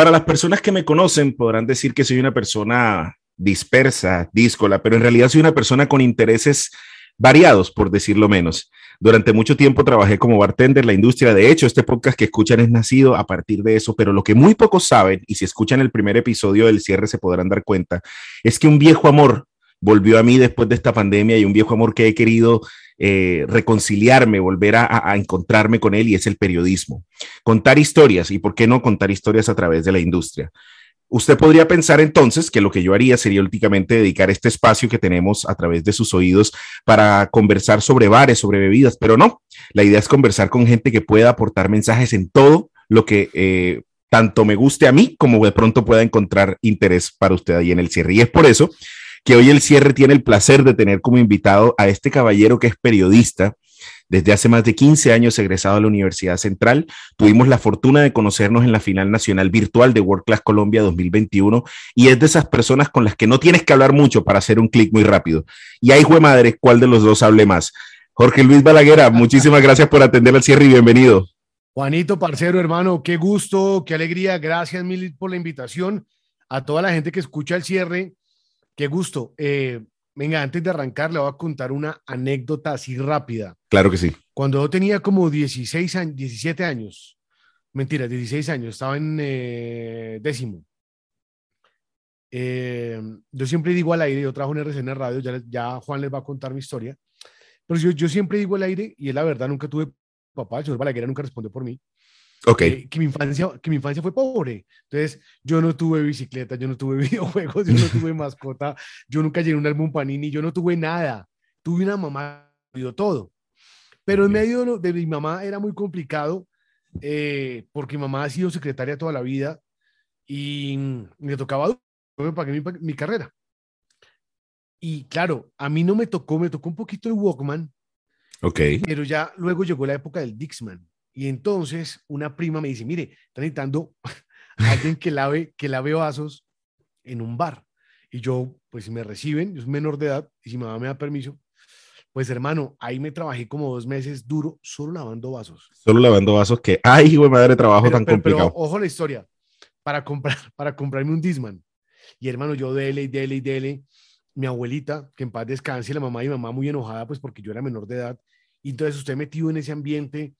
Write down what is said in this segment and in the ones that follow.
Para las personas que me conocen podrán decir que soy una persona dispersa, díscola, pero en realidad soy una persona con intereses variados, por decirlo menos. Durante mucho tiempo trabajé como bartender en la industria. De hecho, este podcast que escuchan es nacido a partir de eso, pero lo que muy pocos saben, y si escuchan el primer episodio del cierre se podrán dar cuenta, es que un viejo amor volvió a mí después de esta pandemia y un viejo amor que he querido eh, reconciliarme, volver a, encontrarme con él y es el periodismo. Contar historias y por qué no contar historias a través de la industria. Usted podría pensar entonces que lo que yo haría sería últimamente dedicar este espacio que tenemos a través de sus oídos para conversar sobre bares, sobre bebidas, pero no, la idea es conversar con gente que pueda aportar mensajes en todo lo que eh, tanto me guste a mí como de pronto pueda encontrar interés para usted ahí en el cierre. Y es por eso que hoy el cierre tiene el placer de tener como invitado a este caballero que es periodista, desde hace más de 15 años egresado a la Universidad Central, tuvimos la fortuna de conocernos en la final nacional virtual de World Class Colombia 2021 y es de esas personas con las que no tienes que hablar mucho para hacer un clic muy rápido. Y ahí, fue madre, ¿cuál de los dos hable más? Jorge Luis Balaguera, muchísimas gracias por atender al cierre y bienvenido. Juanito, parcero, hermano, qué gusto, qué alegría. Gracias mil por la invitación. A toda la gente que escucha el cierre, qué gusto. Eh, Venga, antes de arrancar, le voy a contar una anécdota así rápida. Claro que sí. Cuando yo tenía como 16 años, 17 años, mentira, 16 años, estaba en eh, décimo. Eh, yo siempre digo al aire, yo trabajo en RCN Radio, ya, ya Juan les va a contar mi historia, pero yo, yo siempre digo al aire, y es la verdad, nunca tuve papá, el señor Balaguer nunca respondió por mí. Ok. Eh, que, mi infancia, que mi infancia fue pobre. Entonces, yo no tuve bicicleta, yo no tuve videojuegos, yo no tuve mascota, yo nunca llené un álbum panini, yo no tuve nada. Tuve una mamá, dio todo. Pero en medio de mi mamá era muy complicado eh, porque mi mamá ha sido secretaria toda la vida y me tocaba me pagué mi, mi carrera. Y claro, a mí no me tocó, me tocó un poquito el Walkman. Ok. Pero ya luego llegó la época del Dixman. Y entonces una prima me dice, mire, está necesitando alguien que lave, que lave vasos en un bar. Y yo, pues si me reciben, yo soy menor de edad, y si mi mamá me da permiso, pues hermano, ahí me trabajé como dos meses duro, solo lavando vasos. Solo lavando vasos, que, ay, güey, madre, trabajo tan complicado. Pero, ojo la historia, para, comprar, para comprarme un Disman. Y hermano, yo dele y dele y dele. Mi abuelita, que en paz descanse, la mamá y mi mamá muy enojada, pues porque yo era menor de edad. Y entonces usted metido en ese ambiente,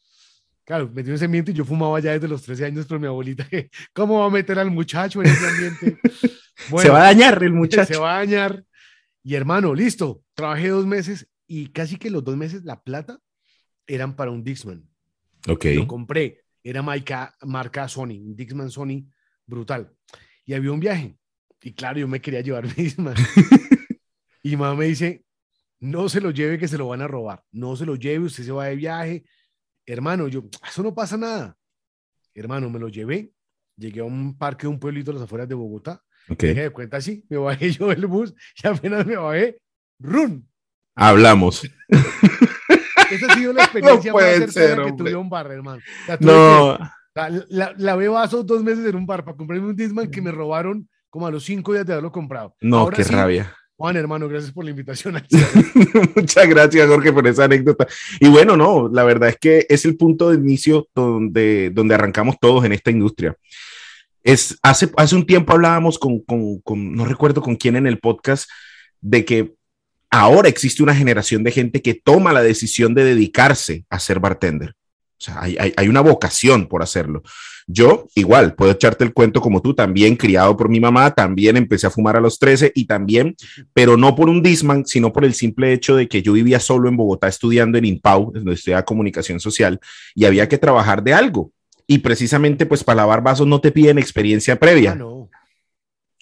Claro, metió en ese ambiente y yo fumaba ya desde los 13 años, pero mi abuelita, ¿cómo va a meter al muchacho en ese ambiente? se va a dañar el muchacho. Se va a dañar. Y hermano, listo, trabajé dos meses y casi que los dos meses la plata eran para un Dixman. Ok. Lo compré, era marca, marca Sony, un Dixman Sony brutal. Y había un viaje. Y claro, yo me quería llevar mi Dixman. y mamá me dice, no se lo lleve que se lo van a robar. No se lo lleve, usted se va de viaje Hermano, yo, eso no pasa nada. Hermano, me lo llevé, llegué a un parque de un pueblito a las afueras de Bogotá. Okay. de cuenta así, me bajé yo del bus y apenas me bajé, ¡run! Hablamos. Esa ha sido la experiencia más cercana que tuve a un bar, hermano. no. la, la, vasos dos meses en un bar para comprarme un Disman que me robaron como a los cinco días de haberlo comprado. No, qué rabia. Juan, hermano, gracias por la invitación. Muchas gracias, Jorge, por esa anécdota. Y bueno, no, la verdad es que es el punto de inicio donde, donde arrancamos todos en esta industria. Es, hace, hace un tiempo hablábamos con, con, con, no recuerdo con quién en el podcast, de que ahora existe una generación de gente que toma la decisión de dedicarse a ser bartender. O sea, hay, hay, una vocación por hacerlo. Yo, igual, puedo echarte el cuento como tú, también criado por mi mamá, también empecé a fumar a los 13 y también, pero no por un Disman, sino por el simple hecho de que yo vivía solo en Bogotá estudiando en IMPAU, donde estudiaba comunicación social, y había que trabajar de algo. Y precisamente, pues para lavar vasos no te piden experiencia previa. Ah, no.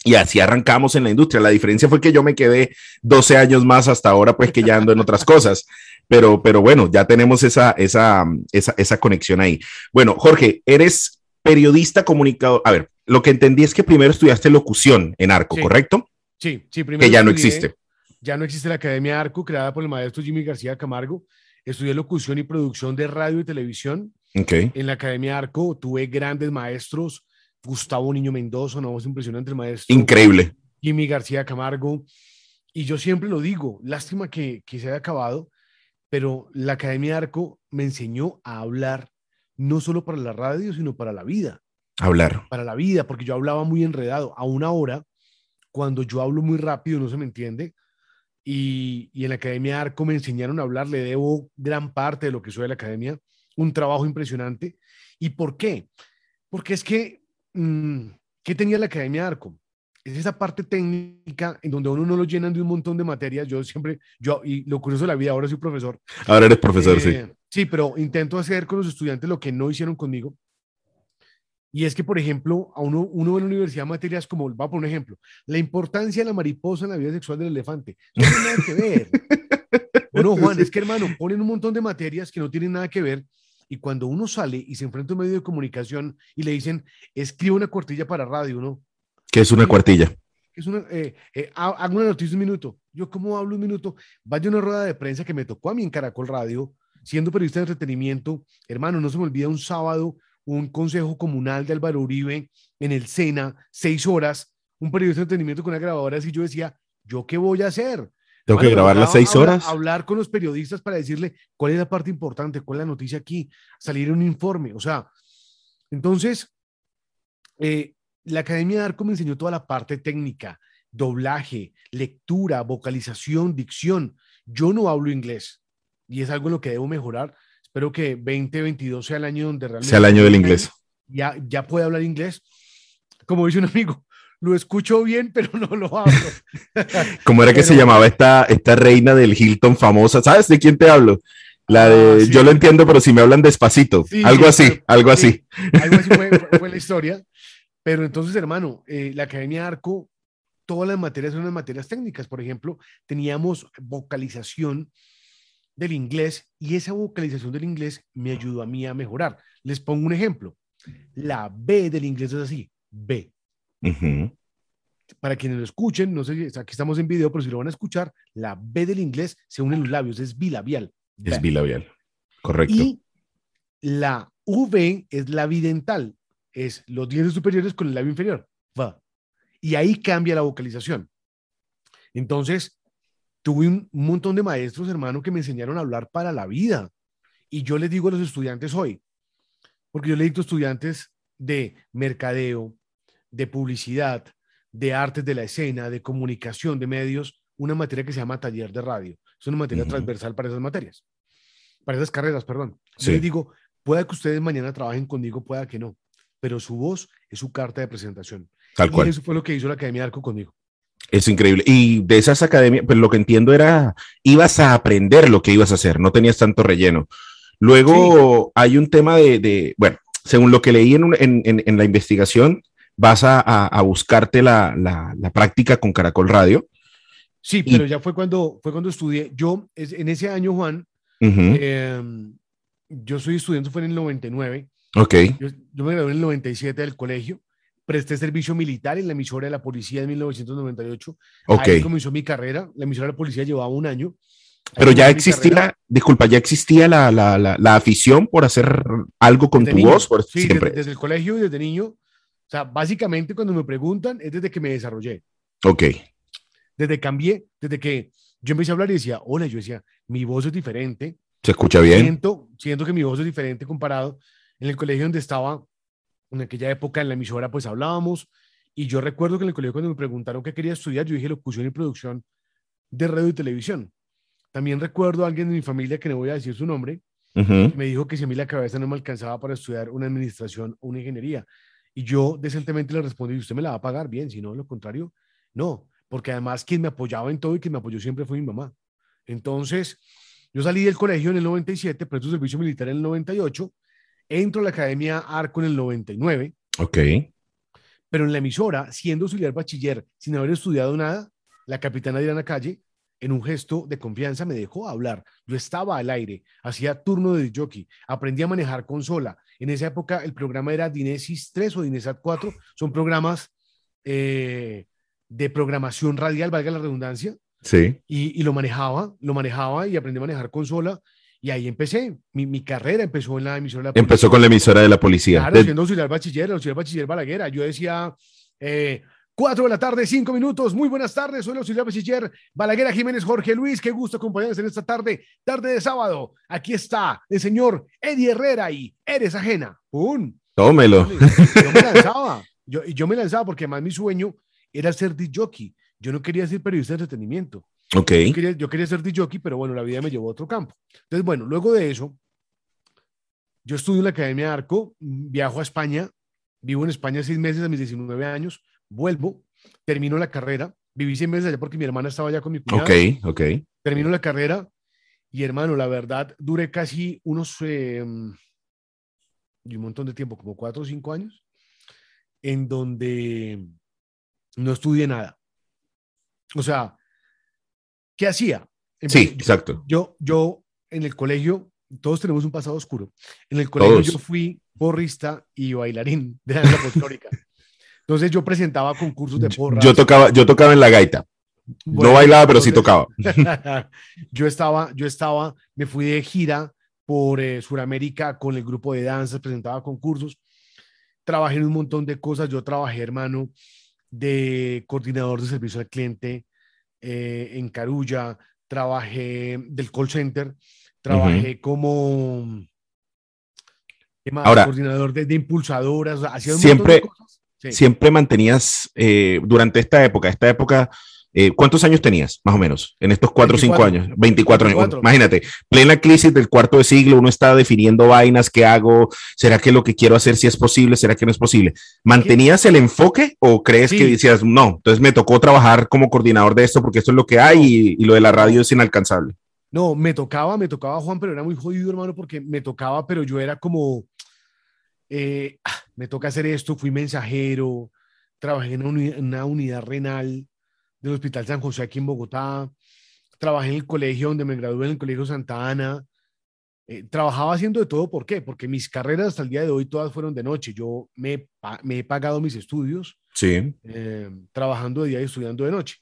Y así arrancamos en la industria. La diferencia fue que yo me quedé 12 años más hasta ahora, pues que ya ando en otras cosas pero, pero bueno, ya tenemos esa, esa, esa, esa conexión ahí. Bueno, Jorge, eres periodista comunicador. A ver, lo que entendí es que primero estudiaste locución en Arco, ¿correcto? Sí, sí, primero. Que ya no existe. Ya no existe la Academia Arco, creada por el maestro Jimmy García Camargo. Estudié locución y producción de radio y televisión. Okay. En la Academia Arco tuve grandes maestros. Gustavo Niño Mendoza, una voz impresionante, el maestro. Increíble. Jimmy García Camargo. Y yo siempre lo digo, lástima que, que se haya acabado, pero la Academia Arco me enseñó a hablar no solo para la radio, sino para la vida. Hablar. Para la vida, porque yo hablaba muy enredado. A una hora, cuando yo hablo muy rápido, no se me entiende. Y, y en la Academia Arco me enseñaron a hablar, le debo gran parte de lo que soy de la Academia, un trabajo impresionante. ¿Y por qué? Porque es que, ¿qué tenía la Academia Arco? Es esa parte técnica en donde uno no lo llenan de un montón de materias. Yo siempre, yo, y lo curioso de la vida, ahora soy profesor. Ahora eres profesor, Eh, sí. Sí, pero intento hacer con los estudiantes lo que no hicieron conmigo. Y es que, por ejemplo, a uno, uno en la universidad materias como, va por un ejemplo, la importancia de la mariposa en la vida sexual del elefante. No tiene nada que ver. Bueno, Juan, Sí. es que hermano, ponen un montón de materias que no tienen nada que ver. Y cuando uno sale y se enfrenta a un medio de comunicación y le dicen, escribe una cuartilla para radio, ¿no? Que es una cuartilla. Es una, eh, eh, ha- hago una noticia un minuto. Yo, ¿cómo hablo un minuto? Vaya una rueda de prensa que me tocó a mí en Caracol Radio, siendo periodista de entretenimiento. Hermano, no se me olvida un sábado, un consejo comunal de Álvaro Uribe en el Sena, seis horas, un periodista de entretenimiento con una grabadora así. Yo decía, ¿yo qué voy a hacer? Tengo que Mano, grabar las seis hablar- horas. Hablar con los periodistas para decirle cuál es la parte importante, cuál es la noticia aquí, salir un informe. O sea, entonces, eh, la Academia de Arco me enseñó toda la parte técnica, doblaje, lectura, vocalización, dicción. Yo no hablo inglés y es algo en lo que debo mejorar. Espero que 2022 sea el año donde realmente Sea el año del inglés. ya, ya pueda hablar inglés. Como dice un amigo, lo escucho bien, pero no lo hablo. ¿Cómo era que se llamaba esta, esta reina del Hilton famosa? ¿Sabes de quién te hablo? La de, Ah, sí. yo lo entiendo, pero si me hablan despacito. Sí, algo sí, así, algo sí. así. Algo así fue, fue- fue la historia. Pero entonces, hermano, eh, la Academia Arco, todas las materias son las materias técnicas. Por ejemplo, teníamos vocalización del inglés y esa vocalización del inglés me ayudó a mí a mejorar. Les pongo un ejemplo. La B del inglés es así, B. Para quienes lo escuchen, no sé si aquí estamos en video, pero si lo van a escuchar, la B del inglés se une en los labios, es bilabial. Es bilabial. Correcto. Y la V es la bidental, es los dientes superiores con el labio inferior. Va. Y ahí cambia la vocalización. Entonces, tuve un, montón de maestros, hermano, que me enseñaron a hablar para la vida. Y yo les digo a los estudiantes hoy, porque yo le dicto a estudiantes de mercadeo, de publicidad, de artes de la escena, de comunicación, de medios, una materia que se llama taller de radio. Es una materia transversal para esas materias, para esas carreras, perdón. Yo Sí. les digo, pueda que ustedes mañana trabajen conmigo, pueda que no, pero su voz es su carta de presentación. Tal Y cual. eso fue lo que hizo la Academia de Arco conmigo. Es increíble. Y de esas academias, pues lo que entiendo era, ibas a aprender lo que ibas a hacer, no tenías tanto relleno. Luego hay un tema de, de- bueno, según lo que leí en, un- en- en- en la investigación, vas a, a- a buscarte la, la- la práctica con Caracol Radio. Sí, Y- pero ya fue cuando, fue cuando estudié. Yo, es- en ese año, Juan, Ujú. eh, yo soy estudiante, fue en el 99. ok, Yo, yo me gradué en el 97 del colegio. Presté servicio militar en la emisora de la policía en 1998. ok. Ahí comenzó mi carrera. La emisora de la policía llevaba un año. Ahí Pero ya existía, carrera disculpa, ya existía la, la- la- la afición por hacer algo con desde tu niño. voz, por Sí, siempre. Desde, desde el colegio y desde niño. O sea, básicamente cuando me preguntan es desde que me desarrollé. Ok, Desde que cambié, desde que yo empecé a hablar y decía, hola, yo decía, mi voz es diferente. se escucha bien. Siento, siento que mi voz es diferente comparado en el colegio donde estaba, en aquella época en la emisora, pues hablábamos. Y yo recuerdo que en el colegio cuando me preguntaron qué quería estudiar, yo dije locución y producción de radio y televisión. También recuerdo a alguien de mi familia, que no voy a decir su nombre, me dijo que si a mí la cabeza no me alcanzaba para estudiar una administración o una ingeniería. Y yo decentemente le respondí, ¿usted me la va a pagar bien? Si no, lo contrario, no. Porque además quien me apoyaba en todo y quien me apoyó siempre fue mi mamá. Entonces, yo salí del colegio en el 97, presto servicio militar en el 98, entro a la Academia Arco en el 99, Ok, pero en la emisora, siendo auxiliar bachiller, sin haber estudiado nada, la capitana Diana Calle, en un gesto de confianza, me dejó hablar. Yo estaba al aire, hacía turno de jockey, aprendí a manejar consola. En esa época el programa era Dinesis 3 o Dinesat 4, son programas eh, de programación radial, valga la redundancia, sí. y, y lo manejaba, lo manejaba y aprendí a manejar consola. Y ahí empecé. Mi, mi carrera empezó en la emisora de la Empezó policía. con la emisora de la policía. Claro, De- siendo auxiliar bachiller, auxiliar bachiller Balaguera. Yo decía, eh, cuatro de la tarde, cinco minutos. Muy buenas tardes, soy el auxiliar bachiller Balaguera Jiménez Jorge Luis. Qué gusto acompañarnos en esta tarde, tarde de sábado. Aquí está el señor Eddie Herrera y Eres Ajena. ¡Pum! Tómelo. Yo me lanzaba, yo, yo me lanzaba porque además mi sueño era ser disc jockey. Yo no quería ser periodista de entretenimiento. Ok. Yo quería, yo quería ser jockey, pero bueno, la vida me llevó a otro campo. Entonces, bueno, luego de eso, yo estudio en la Academia de Arco, viajo a España, vivo en España seis meses a mis 19 años, vuelvo, termino la carrera, viví seis meses allá porque mi hermana estaba allá con mi cuñada. Ok, ok. Termino la carrera y hermano, la verdad, duré casi unos, eh, un montón de tiempo, como cuatro o cinco años, en donde no estudié nada. O sea, ¿qué hacía? Sí, exacto. Yo, yo en el colegio, todos tenemos un pasado oscuro. En el colegio Todos. yo fui porrista y bailarín de danza folclórica. Entonces yo presentaba concursos de porras. Yo tocaba, yo tocaba en la gaita. No bailaba, pero sí tocaba. yo estaba, yo estaba, me fui de gira por eh, Sudamérica con el grupo de danzas, presentaba concursos, trabajé en un montón de cosas. Yo trabajé, hermano, de coordinador de servicio al cliente eh, en Carulla, trabajé del call center, trabajé como. Ahora- coordinador de, de impulsadoras, o sea, hacía un Siempre- montón de cosas. Sí. Siempre mantenías, eh, durante esta época, esta época, eh, ¿cuántos años tenías, más o menos, en estos cuatro o cinco 24. años? 24 años. 24. Imagínate, plena crisis del cuarto de siglo, uno está definiendo vainas, ¿qué hago? ¿Será que lo que quiero hacer sí es posible? ¿Será que no es posible? ¿Mantenías el enfoque o crees Sí. que decías, no, entonces me tocó trabajar como coordinador de esto porque esto es lo que hay y, y lo de la radio es inalcanzable? No, me tocaba, me tocaba Juan, pero era muy jodido, hermano, porque me tocaba, pero yo era como, eh, ah, me toca hacer esto, fui mensajero, trabajé en una, uni- una unidad renal del Hospital San José aquí en Bogotá, trabajé en el colegio donde me gradué, en el Colegio Santa Ana, eh, trabajaba haciendo de todo, ¿por qué? Porque mis carreras hasta el día de hoy todas fueron de noche, yo me, me he pagado mis estudios, Sí. eh, trabajando de día y estudiando de noche.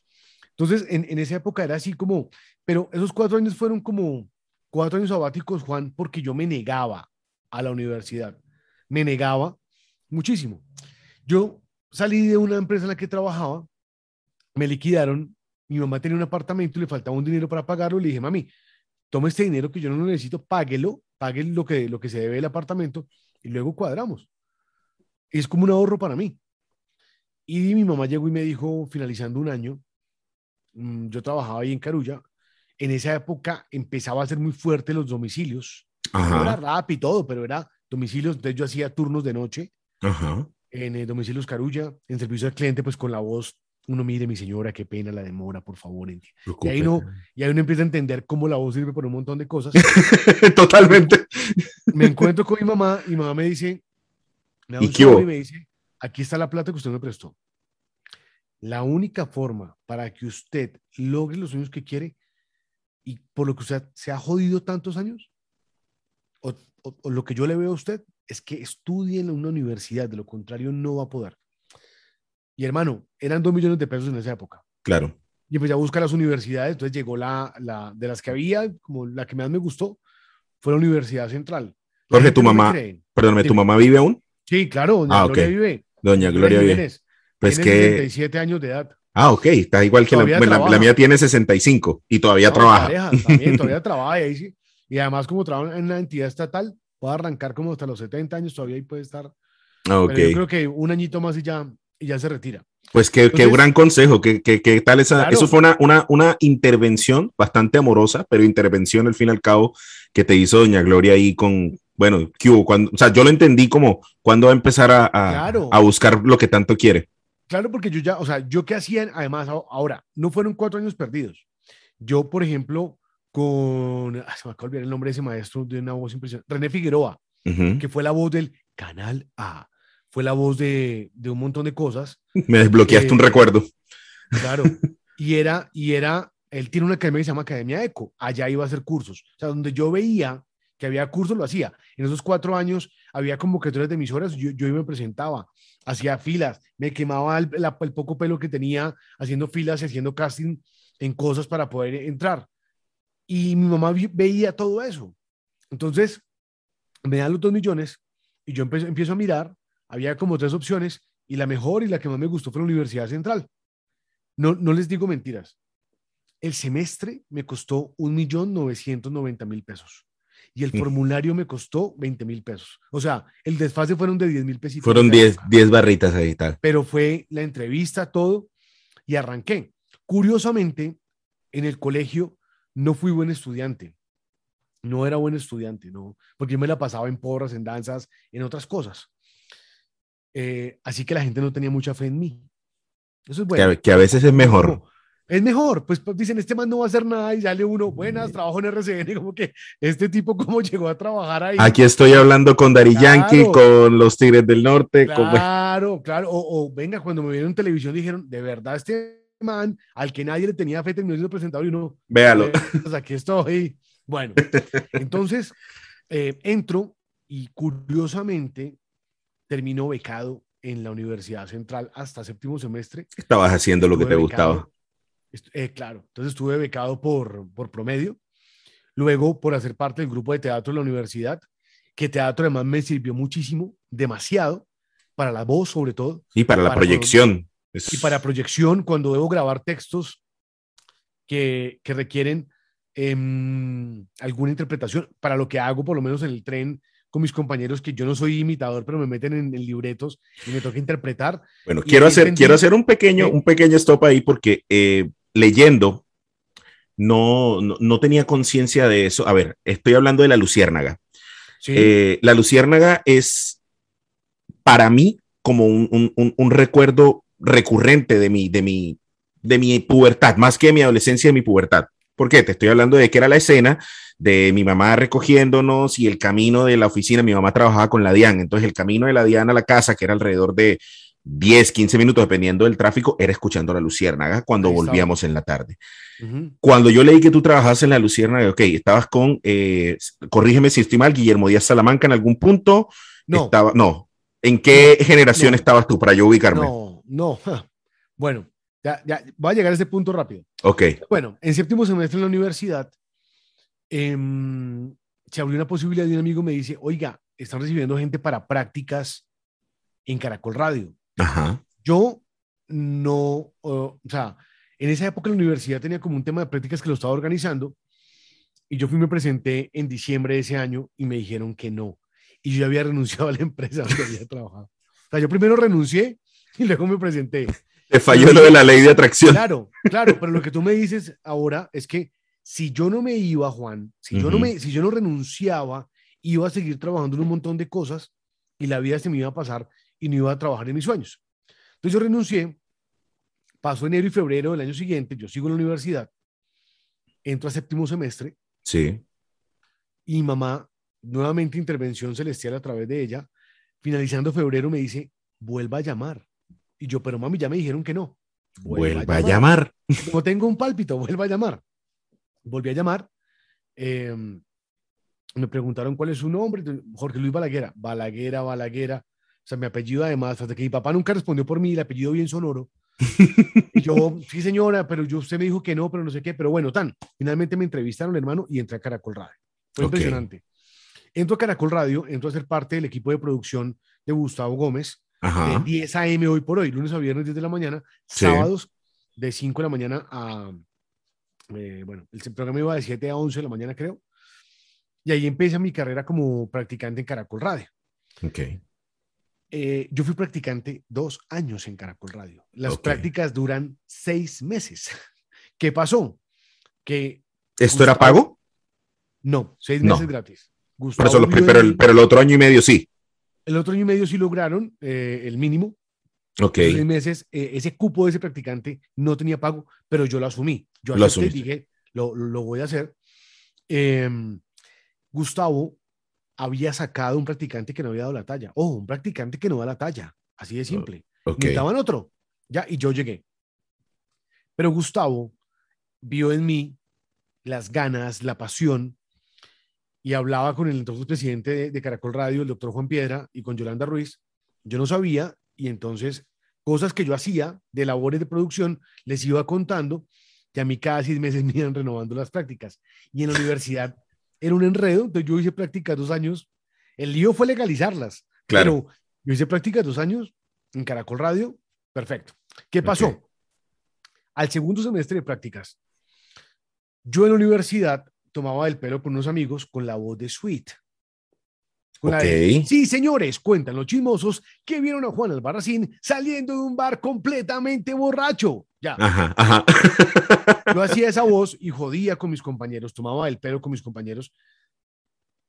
Entonces, en, en esa época era así como, pero esos cuatro años fueron como cuatro años sabáticos, Juan, porque yo me negaba a la universidad. Me negaba muchísimo. Yo salí de una empresa en la que trabajaba, me liquidaron, mi mamá tenía un apartamento y le faltaba un dinero para pagarlo, le dije, mami, tome este dinero que yo no lo necesito, páguelo, pague lo que, lo que se debe del apartamento y luego cuadramos. Es como un ahorro para mí. Y mi mamá llegó y me dijo, finalizando un año, mm, yo trabajaba ahí en Carulla, en esa época empezaba a ser muy fuerte los domicilios. No era rap y todo, pero era domicilios, entonces yo hacía turnos de noche Ajá. en eh, domicilios Carulla, en servicio al cliente, pues con la voz, uno mire, mi señora, qué pena la demora, por favor. enti-". Y ahí, no, y ahí uno empieza a entender cómo la voz sirve por un montón de cosas. Totalmente. me encuentro con mi mamá y mi mamá me dice, me ¿Y qué y me dice, aquí está la plata que usted me prestó. La única forma para que usted logre los sueños que quiere y por lo que usted se ha jodido tantos años, o, o- o lo que yo le veo a usted, es que estudie en una universidad, de lo contrario no va a poder. Y hermano, eran dos millones de pesos en esa época. Claro. Y empecé a buscar las universidades, entonces llegó la, la de las que había, como la que más me gustó, fue la Universidad Central. Jorge, tu mamá-. Perdóname, ¿tu mamá vive aún? Sí, claro, doña Ah, Gloria ok. vive. Doña Gloria vive. Pues tiene que. 67 años de edad. Ah, ok, está igual que la, bueno, la- la mía tiene 65 y todavía No, trabaja. pareja, también, todavía trabaja y ahí sí. Y además, como trabaja en la entidad estatal, puede arrancar como hasta los 70 años, todavía ahí puede estar. Ah, ok. Pero yo creo que un añito más y ya, y ya se retira. Pues qué, qué Entonces- gran consejo, qué, qué- qué tal esa, Claro. eso fue una, una, una intervención bastante amorosa, pero intervención al fin y al cabo que te hizo Doña Gloria ahí con, bueno, ¿qué hubo? Cuando, o sea, yo lo entendí como cuando va a empezar a, a- Claro. a buscar lo que tanto quiere. Claro, porque yo ya, o sea, yo qué hacía, además, ahora, no fueron cuatro años perdidos. Yo, por ejemplo, con, ah, se me acaba de olvidar el nombre de ese maestro de una voz impresionante, René Figueroa, Ujú. que fue la voz del Canal A, fue la voz de, de un montón de cosas, Me desbloqueaste Eh, un recuerdo. claro, y era, y era, él tiene una academia que se llama Academia Eco, allá iba a hacer cursos, o sea, donde yo veía que había cursos, lo hacía. En esos cuatro años había convocatorias de emisoras, yo, yo me presentaba, hacía filas, me quemaba el, la- el poco pelo que tenía haciendo filas y haciendo casting en cosas para poder entrar. Y mi mamá veía todo eso. Entonces, me dan los dos millones y yo empiezo, empiezo a mirar, había como tres opciones y la mejor y la que más me gustó fue la Universidad Central. No, no les digo mentiras. El semestre me costó un millón novecientos noventa mil pesos. y el formulario me costó 20 mil pesos. O sea, el desfase fueron de 10 mil pesos. Fueron 10, 10 barritas ahí tal. Pero fue la entrevista, todo, y arranqué. Curiosamente, en el colegio no fui buen estudiante. No era buen estudiante, no, porque yo me la pasaba en porras, en danzas, en otras cosas. Eh, así que la gente no tenía mucha fe en mí. Eso es bueno. Que a, veces es mejor. es mejor, pues, pues, dicen, este man no va a hacer nada y sale uno, buenas, trabajo en RCN, como que este tipo cómo llegó a trabajar ahí. Aquí estoy hablando con Dari Yankee, con los Tigres del Norte. Claro, claro, o, venga, cuando me vieron en televisión dijeron, de verdad este man al que nadie le tenía fe terminó siendo presentador y uno, véalo. Pues aquí estoy. Bueno, entonces eh, entro y curiosamente terminó becado en la Universidad Central hasta séptimo semestre. Estabas haciendo lo que te gustaba. Eh, claro, entonces estuve becado por, por promedio, luego por hacer parte del grupo de teatro de la universidad, que teatro además me sirvió muchísimo, demasiado, para la voz sobre todo. Y para la proyección. Y para proyección, cuando debo grabar textos que, que requieren em, alguna interpretación, para lo que hago por lo menos en el tren con mis compañeros que yo no soy imitador, pero me meten en, libretos y me toca interpretar. Bueno, quiero hacer, quiero hacer un pequeño, un pequeño stop ahí porque eh, leyendo no, no, tenía conciencia de eso. A ver, estoy hablando de la luciérnaga. Eh, la luciérnaga es para mí como un, un, un, recuerdo recurrente de mi, de, mi, de mi pubertad, más que de mi adolescencia, de mi pubertad. ¿Por qué? Te estoy hablando de que era la escena de mi mamá recogiéndonos y el camino de la oficina. Mi mamá trabajaba con la DIAN, entonces el camino de la DIAN a la casa, que era alrededor de 10, 15 minutos, dependiendo del tráfico, era escuchando la Luciérnaga cuando volvíamos en la tarde. Cuando yo leí que tú trabajabas en la Luciérnaga, ok, estabas con, eh, corrígeme si estoy mal, Guillermo Díaz Salamanca en algún punto. No. Estaba, no. ¿En qué generación estabas tú para yo ubicarme? No, no. Bueno, ya, ya, voy a llegar a ese punto rápido. Ok. Bueno, en séptimo semestre en la universidad, em, se abrió una posibilidad y un amigo me dice, oiga, están recibiendo gente para prácticas en Caracol Radio. Ajá. Yo no, o sea, en esa época la universidad tenía como un tema de prácticas que lo estaba organizando y yo fui me presenté en diciembre de ese año y me dijeron que no. Y yo ya había renunciado a la empresa donde había trabajado. O sea, yo primero renuncié y luego me presenté. Te falló lo de la ley de atracción. Claro, claro, pero lo que tú me dices ahora es que si yo no me iba, Juan, si, yo, no me, si yo no renunciaba, iba a seguir trabajando en un montón de cosas y la vida se me iba a pasar y no iba a trabajar en mis sueños. Entonces yo renuncié, pasó enero y febrero del año siguiente, yo sigo en la universidad, entro a séptimo semestre. Sí. Y mamá, nuevamente intervención celestial a través de ella, finalizando febrero me dice, vuelva a llamar. Y yo, pero mami, ya me dijeron que no. Vuelva, a llamar. No tengo un pálpito, vuelva a llamar. Volví a llamar. Em, me preguntaron cuál es su nombre. Jorge Luis Balaguera. Balaguera, Balaguera. O sea, mi apellido además, hasta que mi papá nunca respondió por mí, el apellido bien sonoro. y yo, sí señora, pero yo, usted me dijo que no, pero no sé qué. Pero bueno, tan. Finalmente me entrevistaron, hermano, y entré a Caracol Radio. Fue impresionante. Entro a Caracol Radio, entro a ser parte del equipo de producción de Gustavo Gómez, de 10 a.m. hoy por hoy, lunes a viernes 10 de la mañana, sábados de 5 de la mañana a, eh, bueno, el programa iba de 7 a 11 de la mañana, creo. Y ahí empieza mi carrera como practicante en Caracol Radio. Ok. Eh, yo fui practicante dos años en Caracol Radio. Las prácticas duran seis meses. ¿Qué pasó? Que ¿Esto era pago? No, seis meses gratis. pero, el, pero el otro año y medio sí. El otro año y medio sí lograron eh, el mínimo. Ok. Seis meses, eh, ese cupo de ese practicante no tenía pago, pero yo lo asumí. Yo lo acepté, dije, lo, lo, voy a hacer. Em, Gustavo había sacado un practicante que no había dado la talla. Oh, un practicante que no da la talla. Así de simple. Okay. Necesitaban otro. Ya, y yo llegué. Pero Gustavo vio en mí las ganas, la pasión y hablaba con el entonces presidente de, Caracol Radio, el doctor Juan Piedra, y con Yolanda Ruiz. Yo no sabía, y entonces cosas que yo hacía de labores de producción, les iba contando, que a mí cada seis meses me iban renovando las prácticas. Y en la universidad era un enredo, entonces yo hice prácticas dos años. El lío fue legalizarlas. Claro. Pero yo hice prácticas dos años en Caracol Radio, perfecto. ¿Qué pasó? Al segundo semestre de prácticas, yo en la universidad tomaba el pelo con unos amigos con la voz de Sweet. Con la Ok. de, sí, señores, cuentan los chismosos que vieron a Juan Albarracín saliendo de un bar completamente borracho. Ya, Ajá, ajá. yo hacía esa voz y jodía con mis compañeros, tomaba el pelo con mis compañeros,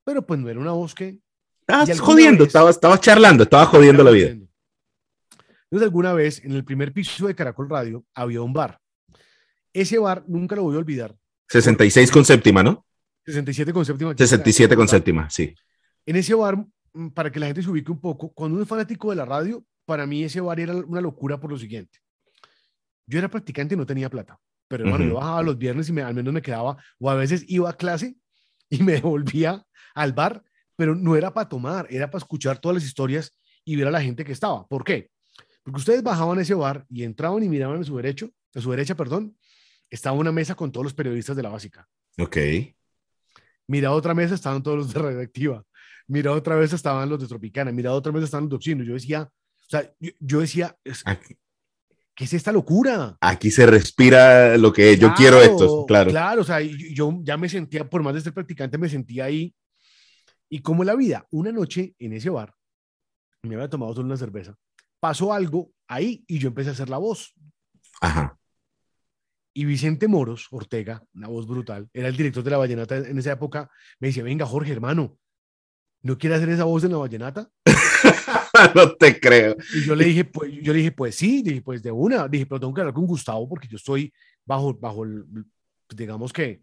pero pues no era una voz que... Estabas jodiendo, vez- estabas, estabas charlando, estabas jodiendo la vida. Entonces, alguna vez en el primer piso de Caracol Radio había un bar. Ese bar nunca lo voy a olvidar. 66 con séptima, ¿no? 67 con séptima. aquí en 67 con séptima, sí. En ese bar, mm, para que la gente se ubique un poco, cuando uno es fanático de la radio, para mí ese bar era una locura por lo siguiente. Yo era practicante y no tenía plata, pero hermano, Ujú. yo bajaba los viernes y me, al menos me quedaba, o a veces iba a clase y me devolvía al bar, pero no era para tomar, era para escuchar todas las historias y ver a la gente que estaba. ¿Por qué? Porque ustedes bajaban a ese bar y entraban y miraban a su derecho, a su derecha, perdón, estaba una mesa con todos los periodistas de la básica. Ok. Mira otra mesa, estaban todos los de Radioactiva. Mira otra vez estaban los de Tropicana. Mira otra vez estaban los de Oxino. Yo decía, o sea, yo, yo decía, es- ¿qué es esta locura? aquí se respira lo que yo quiero esto, claro. Claro, o sea, yo, yo ya me sentía, por más de ser practicante, me sentía ahí. Y como la vida, una noche en ese bar, me había tomado solo una cerveza, pasó algo ahí y yo empecé a hacer la voz. Ajá. Y Vicente Moros, Ortega, una voz brutal, era el director de la Vallenata en esa época, me dice, venga, Jorge, hermano, ¿no quiere hacer esa voz en la Vallenata? no te creo. Y yo le dije, pues, yo le dije, pues sí, dije, pues de una, dije, pero tengo que hablar con Gustavo porque yo estoy bajo, bajo el, digamos que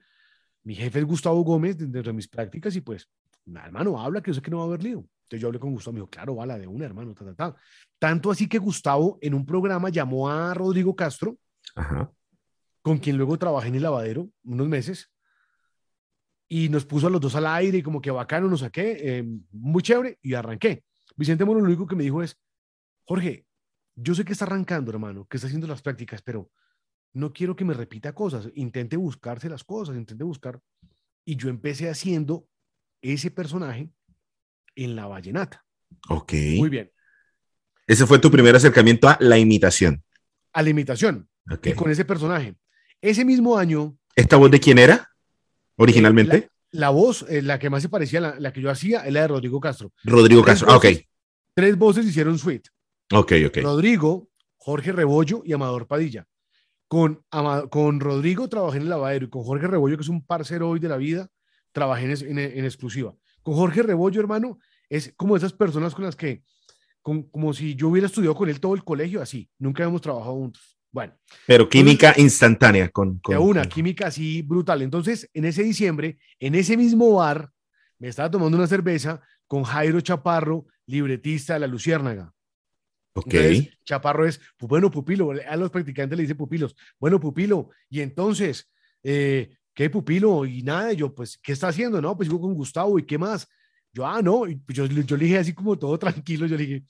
mi jefe es Gustavo Gómez dentro de mis prácticas y pues, hermano, habla que yo sé que no va a haber lío. Entonces yo hablé con Gustavo, me dijo, claro, vale, de una, hermano, ta, ta, ta. Tanto así que Gustavo en un programa llamó a Rodrigo Castro, Ajá. Con quien luego trabajé en el lavadero unos meses, y nos puso a los dos al aire y como que bacano, nos saqué, eh, muy chévere, y arranqué. Vicente Moro lo único que me dijo es, Jorge, yo sé que está arrancando, hermano, que está haciendo las prácticas, pero no quiero que me repita cosas, intente buscarse las cosas, intente buscar. Y yo empecé haciendo ese personaje en la vallenata. Ok. Muy bien. Ese fue tu primer acercamiento a la imitación. A la imitación Ok. y con ese personaje. Ese mismo año, ¿Esta voz de quién era? Originalmente. la voz, eh, la que más se parecía a la, la que yo hacía, es la de Rodrigo Castro. Rodrigo Tres Castro. Ah, ok. voces. Tres voces hicieron suite. Ok, ok. Rodrigo, Jorge Rebollo y Amador Padilla. Con, con Rodrigo trabajé en el lavadero y con Jorge Rebollo, que es un parcero hoy de la vida, trabajé en, en- en exclusiva. Con Jorge Rebollo, hermano, es como esas personas con las que, con- como si yo hubiera estudiado con él todo el colegio, así. Nunca habíamos trabajado juntos. Bueno, Pero química instantánea con. con de una con- química así brutal. Entonces, en ese diciembre, en ese mismo bar, me estaba tomando una cerveza con Jairo Chaparro, libretista de la Luciérnaga. Ok. Entonces, Chaparro es, pues, bueno, pupilo, a los practicantes le dice pupilos, bueno, pupilo, y entonces, eh, ¿qué pupilo? Y nada, yo, pues, ¿qué está haciendo? No, pues sigo con Gustavo, ¿y qué más? Yo, ah, no, y pues, yo, yo le dije así como todo tranquilo, yo le dije,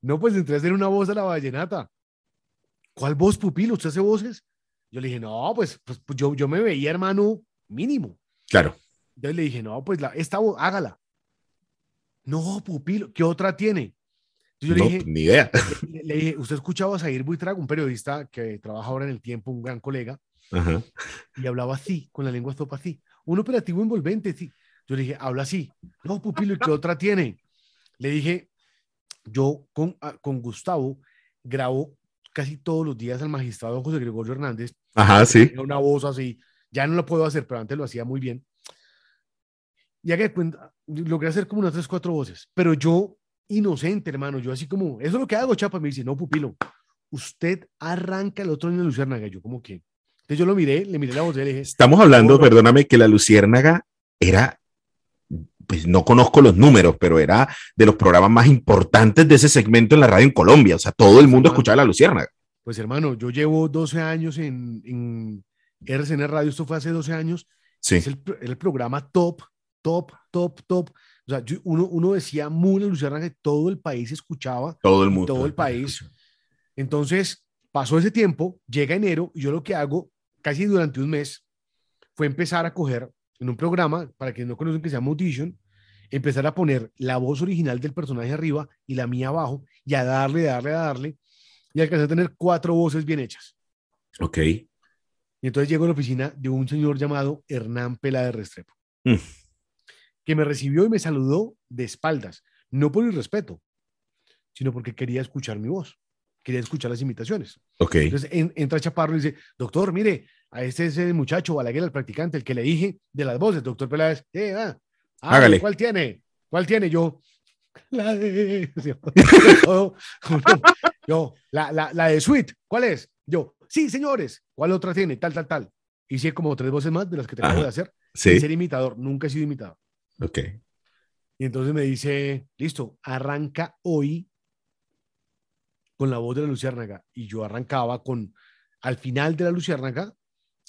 no, pues entré a hacer una voz a la vallenata. ¿Cuál voz, pupilo? ¿Usted hace voces? Yo le dije, no, pues, pues, pues, yo, yo me veía, hermano, mínimo. Claro. Entonces le dije, no, pues la, esta voz, hágala. No, pupilo, ¿qué otra tiene? Entonces yo No, le dije, ni idea. le, le dije, ¿usted escuchaba a Zair Buitrago, un periodista que trabaja ahora en el tiempo, un gran colega, Ajá. y hablaba así, con la lengua estopa así? Un operativo envolvente, sí. Yo le dije, habla así. No, pupilo, ¿y qué otra tiene? Le dije, yo con, ah, con Gustavo grabo casi todos los días al magistrado José Gregorio Hernández. Ajá, sí. Tenía una voz así. Ya no lo puedo hacer, pero antes lo hacía muy bien. Y haga de cuenta, logré hacer como unas tres, cuatro voces. Pero yo, inocente, hermano, yo así como, eso es lo que hago, chapa. Me dice, no, pupilo, usted arranca el otro año en Luciérnaga. Yo, como que. Entonces yo lo miré, le miré la voz y le dije, Estamos hablando, perdóname, que la Luciérnaga era, pues no conozco los números, pero era de los programas más importantes de ese segmento en la radio en Colombia. O sea, todo el mundo escuchaba la Luciérnaga. pues hermano, yo llevo 12 años en, en RCN Radio, esto fue hace 12 años, Sí. es el, el programa top, top, top, top. O sea, yo- uno, uno decía muy la Luciérnaga que todo el país escuchaba Todo el mundo. todo el país. Entonces, pasó ese tiempo, llega enero, y yo lo que hago casi durante un mes fue empezar a coger en un programa, para quienes no conocen, que se llama Audition, empezar a poner la voz original del personaje arriba y la mía abajo, y a darle, darle, darle, y alcancé a tener cuatro voces bien hechas. Ok. Y entonces llego a la oficina de un señor llamado Hernán Pela de Restrepo. Mm. que me recibió y me saludó de espaldas, no por irrespeto, sino porque quería escuchar mi voz, quería escuchar las imitaciones. Ok. Entonces en- entra Chaparro y dice, doctor, mire, a este es el muchacho Balaguer, el practicante, el que le dije de las voces, doctor Peláez, eh, ah, ah, Hágale. ¿cuál tiene? ¿Cuál tiene? Yo, la de... yo, yo, la, la, la de Sweet, ¿cuál es? Yo, sí, señores, ¿cuál otra tiene? Tal, tal, tal. Hice como tres voces más de las que te acabo de hacer. sin Sí. ser imitador, nunca he sido imitador. Ok. Y entonces me dice, listo, arranca hoy con la voz de la Luciérnaga. Y yo arrancaba con, al final de la Luciérnaga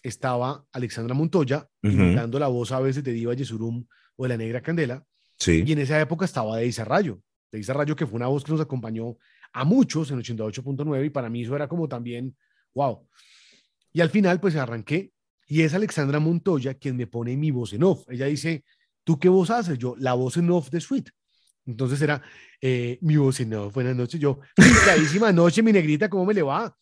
estaba Alexandra Montoya imitando la voz a veces de Diva Yesurum o de la Negra Candela. Sí. Y en esa época estaba Deisa Rayo. Deisa Rayo, que fue una voz que nos acompañó a muchos en 88.9 y para mí eso era como también, wow. Y al final pues arranqué y es Alexandra Montoya quien me pone mi voz en off. Ella dice, ¿tú qué voz haces? Yo, la voz en off de Sweet. Entonces era eh, mi voz en off, buenas noches. Yo, clarísima noche, mi negrita, ¿cómo me le va?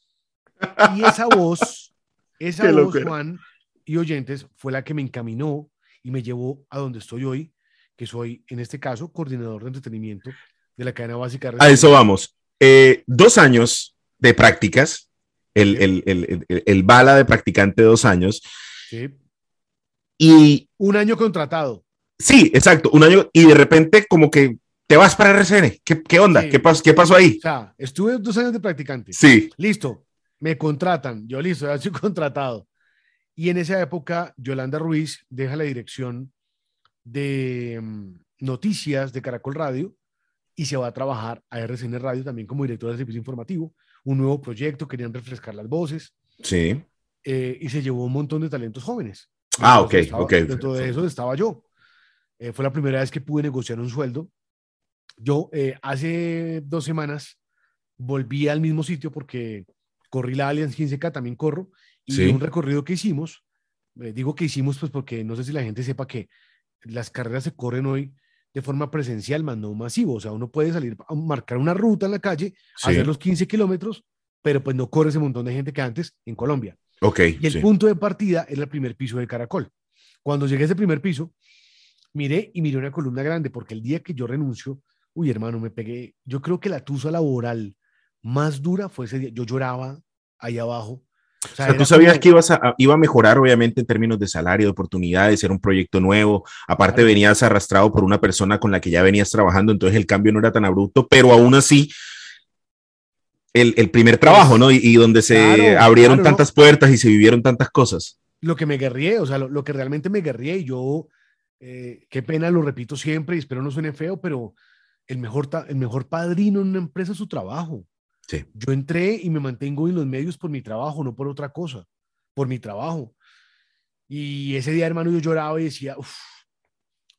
Y esa voz, esa Qué voz, locura. Juan y oyentes, fue la que me encaminó y me llevó a donde estoy hoy, que soy, en este caso, coordinador de entretenimiento de la cadena básica. de A eso vamos. Eh, dos años de prácticas. El, Sí. el, el, el- el bala de practicante, dos años. Sí. Y Un año contratado. sí, exacto, un año. Y de repente, como que te vas para RCN. ¿Qué, qué onda? Sí. ¿Qué, pas- ¿Qué pasó ahí? O sea, estuve dos años de practicante. Sí. Listo, me contratan. Yo listo, ya estoy contratado. Y en esa época, Yolanda Ruiz deja la dirección de mm, noticias de Caracol Radio y se va a trabajar a RCN Radio también como directora de servicio informativo. Un nuevo proyecto, querían refrescar las voces Sí. eh, y se llevó un montón de talentos jóvenes. Ah, ok, estaba- ok. Dentro de eso estaba yo. Eh, fue la primera vez que pude negociar un sueldo. Yo eh, hace dos semanas volví al mismo sitio porque corrí la Allianz 15K, también corro, y Sí. un recorrido que hicimos, eh, digo que hicimos pues porque no sé si la gente sepa que las carreras se corren hoy de forma presencial, más no masivo, o sea, uno puede salir a marcar una ruta en la calle, Sí. hacer los 15 kilómetros, pero pues no corre ese montón de gente que antes en Colombia. Ok. Y el sí. punto de partida era el primer piso del caracol. Cuando llegué a ese primer piso, miré y miré una columna grande, porque el día que yo renuncio, uy, hermano, me pegué. Yo creo que la tusa laboral más dura fue ese día. Yo lloraba ahí abajo. O sea, era tú sabías como- que ibas a, iba a mejorar, obviamente, en términos de salario, de oportunidades, era un proyecto nuevo. Aparte, Claro. venías arrastrado por una persona con la que ya venías trabajando, entonces el cambio no era tan abrupto, pero aún así, el, el primer trabajo, ¿no? Y, y donde se Claro, abrieron claro, ¿no? tantas puertas y se vivieron tantas cosas. lo que me guerrié, o sea, lo, lo que realmente me guerrié y yo, eh, qué pena, lo repito siempre y espero no suene feo, pero el mejor, el mejor padrino en una empresa es su trabajo. Sí. Yo entré y me mantengo en los medios por mi trabajo, no por otra cosa, por mi trabajo. Y ese día, hermano, yo lloraba y decía, uff,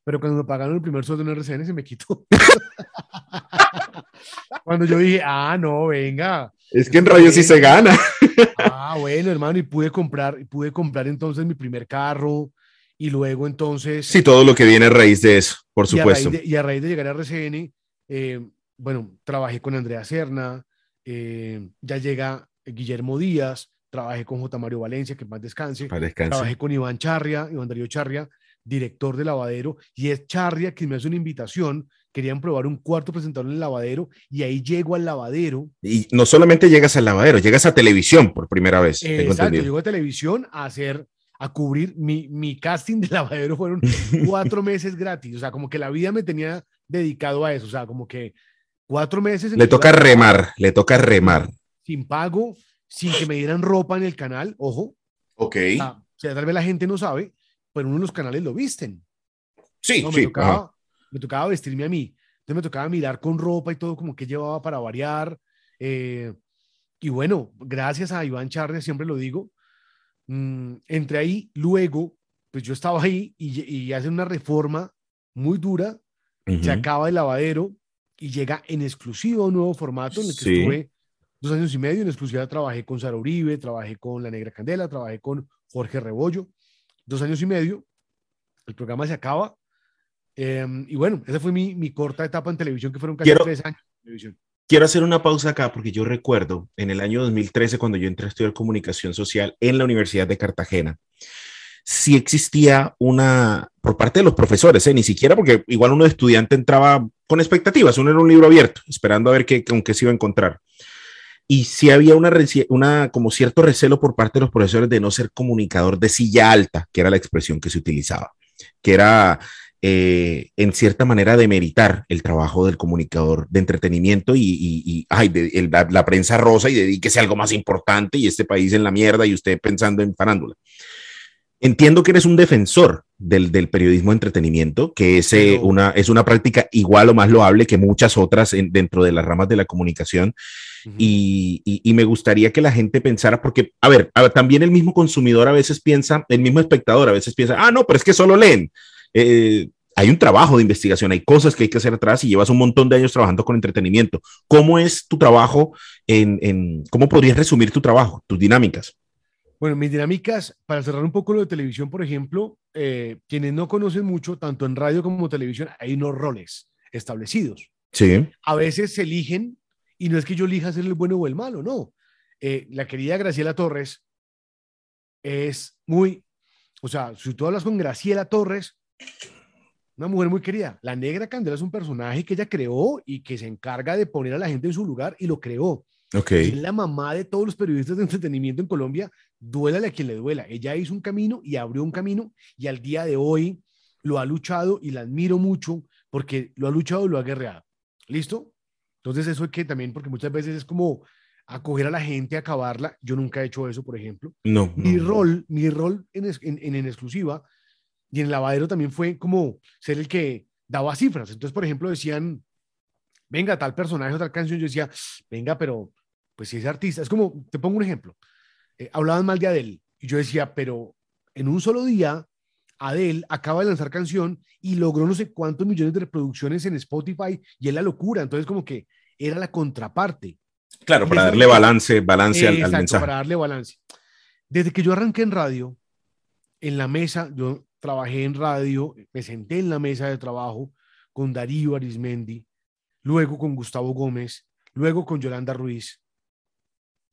pero cuando me pagaron el primer sueldo en RCN se me quitó. cuando yo dije, ah, no, venga, Es que en radio sí se gana. Ah, bueno, hermano, y pude comprar, pude comprar entonces mi primer carro y luego entonces... Sí, todo lo que viene a raíz de eso, por y a raíz supuesto. de, y a raíz de llegar a RCN, eh, bueno, trabajé con Andrea Serna, eh, ya llega Guillermo Díaz, trabajé con J. Mario Valencia, que más descanse, Para descansar. trabajé con Iván Charria, Iván Darío Charria, director de lavadero, y es Charria quien me hace una invitación, querían probar un cuarto presentador en el lavadero, y ahí llego al lavadero, Y no solamente llegas al lavadero, llegas a televisión por primera vez. tengo Exacto, entendido. llego a televisión a hacer, a cubrir mi, mi casting de lavadero fueron cuatro meses gratis, o sea, como que la vida me tenía dedicado a eso, o sea, como que cuatro meses. en Le toca remar, le toca remar. Sin pago, sin que me dieran ropa en el canal, ojo, Ok. o sea, o sea, tal vez la gente no sabe, pero uno de los canales lo visten. Sí, No, me, sí. tocaba, ajá. me tocaba vestirme a mí. Entonces me tocaba mirar con ropa y todo como que llevaba para variar. eh, y bueno, gracias a Iván Charria, siempre lo digo, mm, entre ahí, luego, pues yo estaba ahí y, y hacen una reforma muy dura, se Ujú. acaba el lavadero y llega en exclusiva un nuevo formato en el que Sí. estuve dos años y medio. En exclusiva trabajé con Sara Uribe, trabajé con La Negra Candela, trabajé con Jorge Rebollo. Dos años y medio. El programa se acaba. em, y bueno, esa fue mi, mi corta etapa en televisión, que fueron casi Quiero- tres años en televisión. Quiero hacer una pausa acá porque yo recuerdo en el año 2013 cuando yo entré a estudiar comunicación social en la Universidad de Cartagena. si existía una, por parte de los profesores, ¿eh? ni siquiera porque igual uno de estudiante entraba con expectativas, uno era un libro abierto, esperando a ver qué, con qué se iba a encontrar. Y si había una, una, como cierto recelo por parte de los profesores de no ser comunicador de silla alta, que era la expresión que se utilizaba, que era eh, en cierta manera demeritar el trabajo del comunicador de entretenimiento y, y, ay, de, la, prensa rosa y dedíquese a algo más importante y este país en la mierda y usted pensando en farándula. Entiendo que eres un defensor del, del periodismo de entretenimiento, que es, eh, una, es una práctica igual o más loable que muchas otras dentro de las ramas de la comunicación. y, y, me gustaría que la gente pensara, porque, a ver, también el mismo consumidor a veces piensa, el mismo espectador a veces piensa, ah, no, pero es que solo leen. Eh, hay un trabajo de investigación, hay cosas que hay que hacer atrás y llevas un montón de años trabajando con entretenimiento. ¿Cómo es tu trabajo? En, en, ¿Cómo podrías resumir tu trabajo, tus dinámicas? Bueno, mis dinámicas, para cerrar un poco lo de televisión, por ejemplo, eh, quienes no conocen mucho, tanto en radio como televisión, hay unos roles establecidos. Sí. A veces se eligen, y no es que yo elija ser el bueno o el malo, no. Eh, la querida Graciela Torres es muy, o sea, si tú hablas con Graciela Torres, una mujer muy querida. La Negra Candela es un personaje que ella creó y que se encarga de poner a la gente en su lugar y lo creó. Okay. Es la mamá de todos los periodistas de entretenimiento en Colombia, duélale a quien le duela. Ella hizo un camino y abrió un camino y al día de hoy lo ha luchado y la admiro mucho porque lo ha luchado y lo ha guerreado. ¿Listo? Entonces eso es que también, porque muchas veces es como acoger a la gente, acabarla. Yo nunca he hecho eso, por ejemplo. No. Mi rol, mi rol en, en, en, exclusiva y en el lavadero también fue como ser el que daba cifras. Entonces, por ejemplo, decían, venga, tal personaje o tal canción. Yo decía, venga, pero pues si es artista, es como, te pongo un ejemplo, eh, hablaban mal de Adele y yo decía, pero en un solo día, Adele acaba de lanzar canción y logró no sé cuántos millones de reproducciones en Spotify y es la locura, entonces como que era la contraparte. Claro, para darle balance, balance al, mensaje. Para darle balance. Desde que yo arranqué en radio, en la mesa, yo trabajé en radio, me senté en la mesa de trabajo con Darío Arismendi, luego con Gustavo Gómez, luego con Yolanda Ruiz,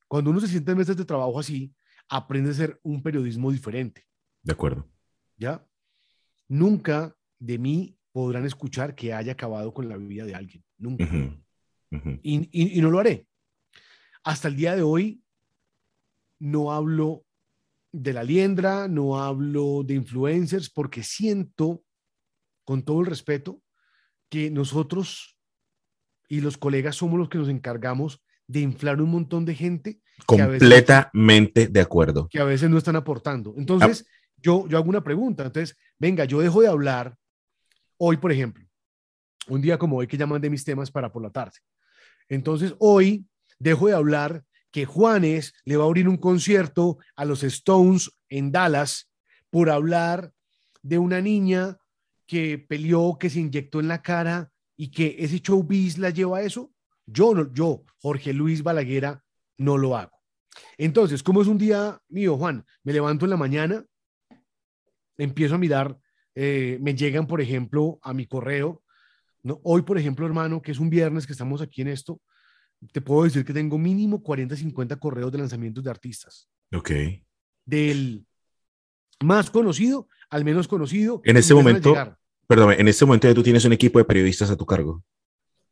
cuando uno se siente en mesas de trabajo así, aprende a hacer un periodismo diferente. De acuerdo. ¿Ya? Nunca de mí podrán escuchar que haya acabado con la vida de alguien. Nunca. Y, y, no lo haré. Hasta el día de hoy no hablo de la liendra, no hablo de influencers, porque siento, con todo el respeto, que nosotros y los colegas somos los que nos encargamos de inflar un montón de gente. Completamente de acuerdo. Que a veces no están aportando. Entonces, yo, yo hago una pregunta. Entonces, venga, yo dejo de hablar hoy, por ejemplo, un día como hoy que llaman de mis temas para por la tarde. Entonces, hoy dejo de hablar que Juanes le va a abrir un concierto a los Stones en Dallas por hablar de una niña que peleó, que se inyectó en la cara y que ese showbiz la lleva a eso. Yo, yo, Jorge Luis Balaguera, no lo hago. Entonces, como es un día mío, Juan? Me levanto en la mañana, empiezo a mirar, eh, me llegan, por ejemplo, a mi correo. ¿no? Hoy, por ejemplo, hermano, que es un viernes que estamos aquí en esto, te puedo decir que tengo mínimo 40, 50 correos de lanzamientos de artistas. Ok. Del más conocido al menos conocido. En este momento, perdón, en este momento tú tienes un equipo de periodistas a tu cargo.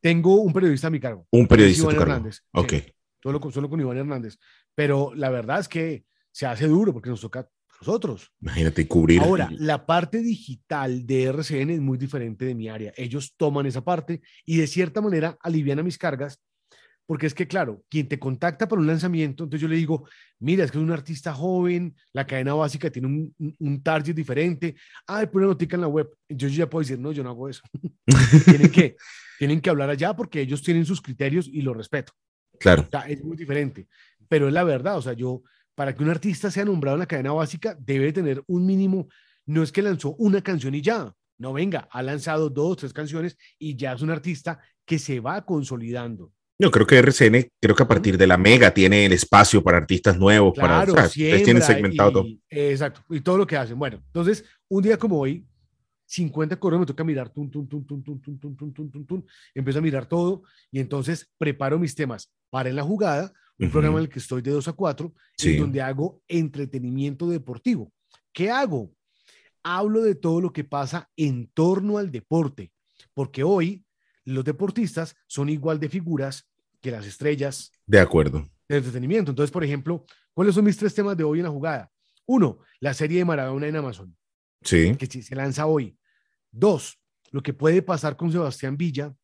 Tengo un periodista a mi cargo. Un periodista a tu cargo. Hernández. Ok. solo, con, solo con Iván Hernández. Pero la verdad es que se hace duro porque nos toca a nosotros. Imagínate cubrir. Ahora, la parte digital de RCN es muy diferente de mi área. Ellos toman esa parte y de cierta manera alivian a mis cargas porque es que, claro, quien te contacta para un lanzamiento, entonces yo le digo, mira, es que es un artista joven, la cadena básica tiene un, un, target diferente, ay, pone notica en la web. Yo ya puedo decir, no, yo no hago eso. tienen, que, tienen que hablar allá porque ellos tienen sus criterios y lo respeto. Claro. es muy diferente, pero es la verdad, o sea, yo, para que un artista sea nombrado en la cadena básica, debe tener un mínimo, no es que lanzó una canción y ya, no venga, ha lanzado dos, tres canciones y ya es un artista que se va consolidando. Yo creo que RCN, creo que a partir de la Mega tiene el espacio para artistas nuevos, claro, para, o sea, tienen segmentado todo. Exacto, y todo lo que hacen. Bueno, entonces, un día como hoy, 50 correos me toca mirar, tun, tun, tun, tun, tun, tun, tun, tun, tun, tun, empiezo a mirar todo y entonces preparo mis temas para en la jugada, un programa en el que estoy de 2 a 4, en donde hago entretenimiento deportivo. ¿Qué hago? Hablo de todo lo que pasa en torno al deporte, porque hoy los deportistas son igual de figuras que las estrellas. De acuerdo. De entretenimiento. Entonces, por ejemplo, ¿cuáles son mis tres temas de hoy en la jugada? Uno, la serie de Maradona en Amazon. Sí. Que se lanza hoy. Dos, lo que puede pasar con Sebastián Villa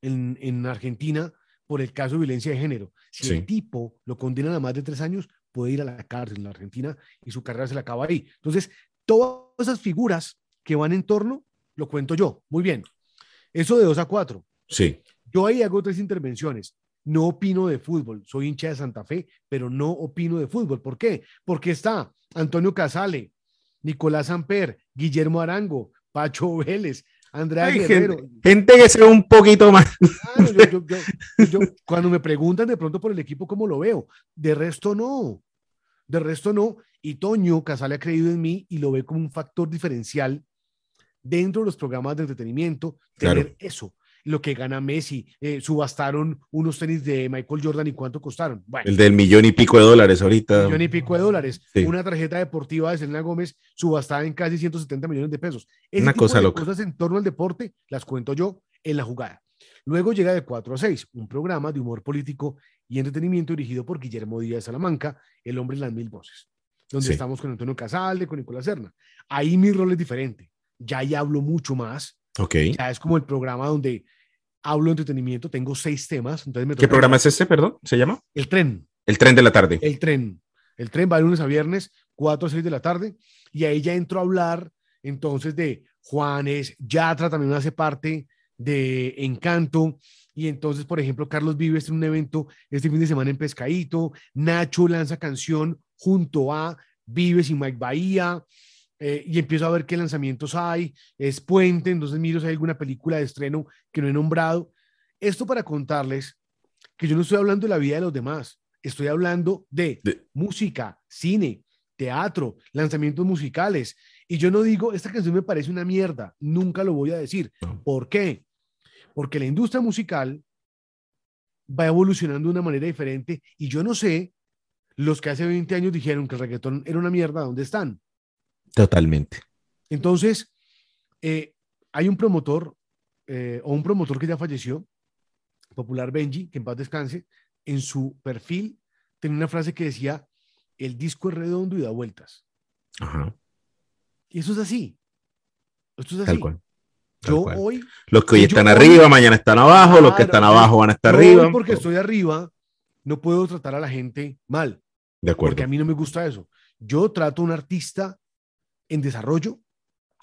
en, en Argentina por el caso de violencia de género. Si el tipo lo condenan a más de tres años, puede ir a la cárcel en la Argentina y su carrera se le acaba ahí. Entonces, todas esas figuras que van en torno, lo cuento yo. Muy bien. Eso de dos a cuatro. Sí. Yo ahí hago tres intervenciones. No opino de fútbol. Soy hincha de Santa Fe, pero no opino de fútbol. ¿Por qué? Porque está Antonio Casale, Nicolás Amper, Guillermo Arango, Pacho Vélez, Andrea Guerrero. Gente, que sea un poquito más. cuando me preguntan de pronto por el equipo, ¿cómo lo veo? De resto, no. De resto, no. Y Toño Casale ha creído en mí y lo ve como un factor diferencial dentro de los programas de entretenimiento, tener eso lo que gana Messi. Eh, subastaron unos tenis de Michael Jordan y cuánto costaron. el del millón y pico de dólares ahorita. Millón y pico de dólares. Una tarjeta deportiva de Selena Gómez subastada en casi 170 millones de pesos. Una cosa loca. cosas en torno al deporte las cuento yo en la jugada. Luego llega de 4 a 6, un programa de humor político y entretenimiento dirigido por Guillermo Díaz Salamanca, el hombre de las mil voces, donde estamos con Antonio Casale, con Nicolás Serna. Ahí mi rol es diferente. Ya ahí hablo mucho más. Ok. Ya es como el programa donde hablo de entretenimiento, tengo seis temas. Entonces ¿Qué programa es este, perdón? ¿Se llama? El tren. El tren de la tarde. El tren. El tren va de lunes a viernes, 4 a 6 de la tarde, y ahí ya entro a hablar entonces de Juanes, Yatra también hace parte de Encanto, y entonces, por ejemplo, Carlos Vives en un evento este fin de semana en Pescadito, Nacho lanza canción junto a Vives y Mike Bahía, eh, y empiezo a ver qué lanzamientos hay, es puente, entonces miro si hay alguna película de estreno que no he nombrado. Esto para contarles que yo no estoy hablando de la vida de los demás, estoy hablando de, música, cine, teatro, lanzamientos musicales. Y yo no digo, esta canción me parece una mierda, nunca lo voy a decir. ¿Por qué? Porque la industria musical va evolucionando de una manera diferente y yo no sé, los que hace 20 años dijeron que el reggaetón era una mierda, ¿dónde están? Totalmente. Entonces, eh, hay un promotor eh, o un promotor que ya falleció, Popular Benji, que en paz descanse, en su perfil tenía una frase que decía, el disco es redondo y da vueltas. Ajá. Y eso es así. Esto es así. Tal cual. yo hoy... Los que hoy están arriba, mañana están abajo, los que están abajo van a estar arriba. porque estoy arriba, no puedo tratar a la gente mal. De acuerdo. Porque a mí no me gusta eso. Yo trato a un artista en desarrollo.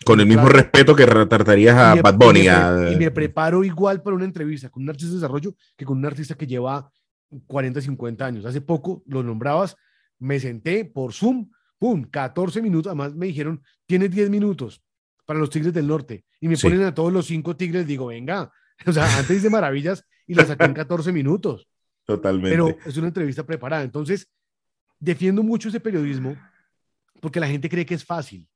Con el mismo respeto que tratarías a Bad Bunny. Y me, preparo igual para una entrevista con un artista de desarrollo que con un artista que lleva 40, 50 años. Hace poco lo nombrabas, me senté por Zoom, pum, 14 minutos. Además me dijeron, tienes 10 minutos para los Tigres del Norte. Y me ponen a todos los cinco Tigres, digo, venga, o sea, antes hice maravillas y la saqué en 14 minutos. Totalmente. Pero es una entrevista preparada. Entonces, defiendo mucho ese periodismo porque la gente cree que es fácil.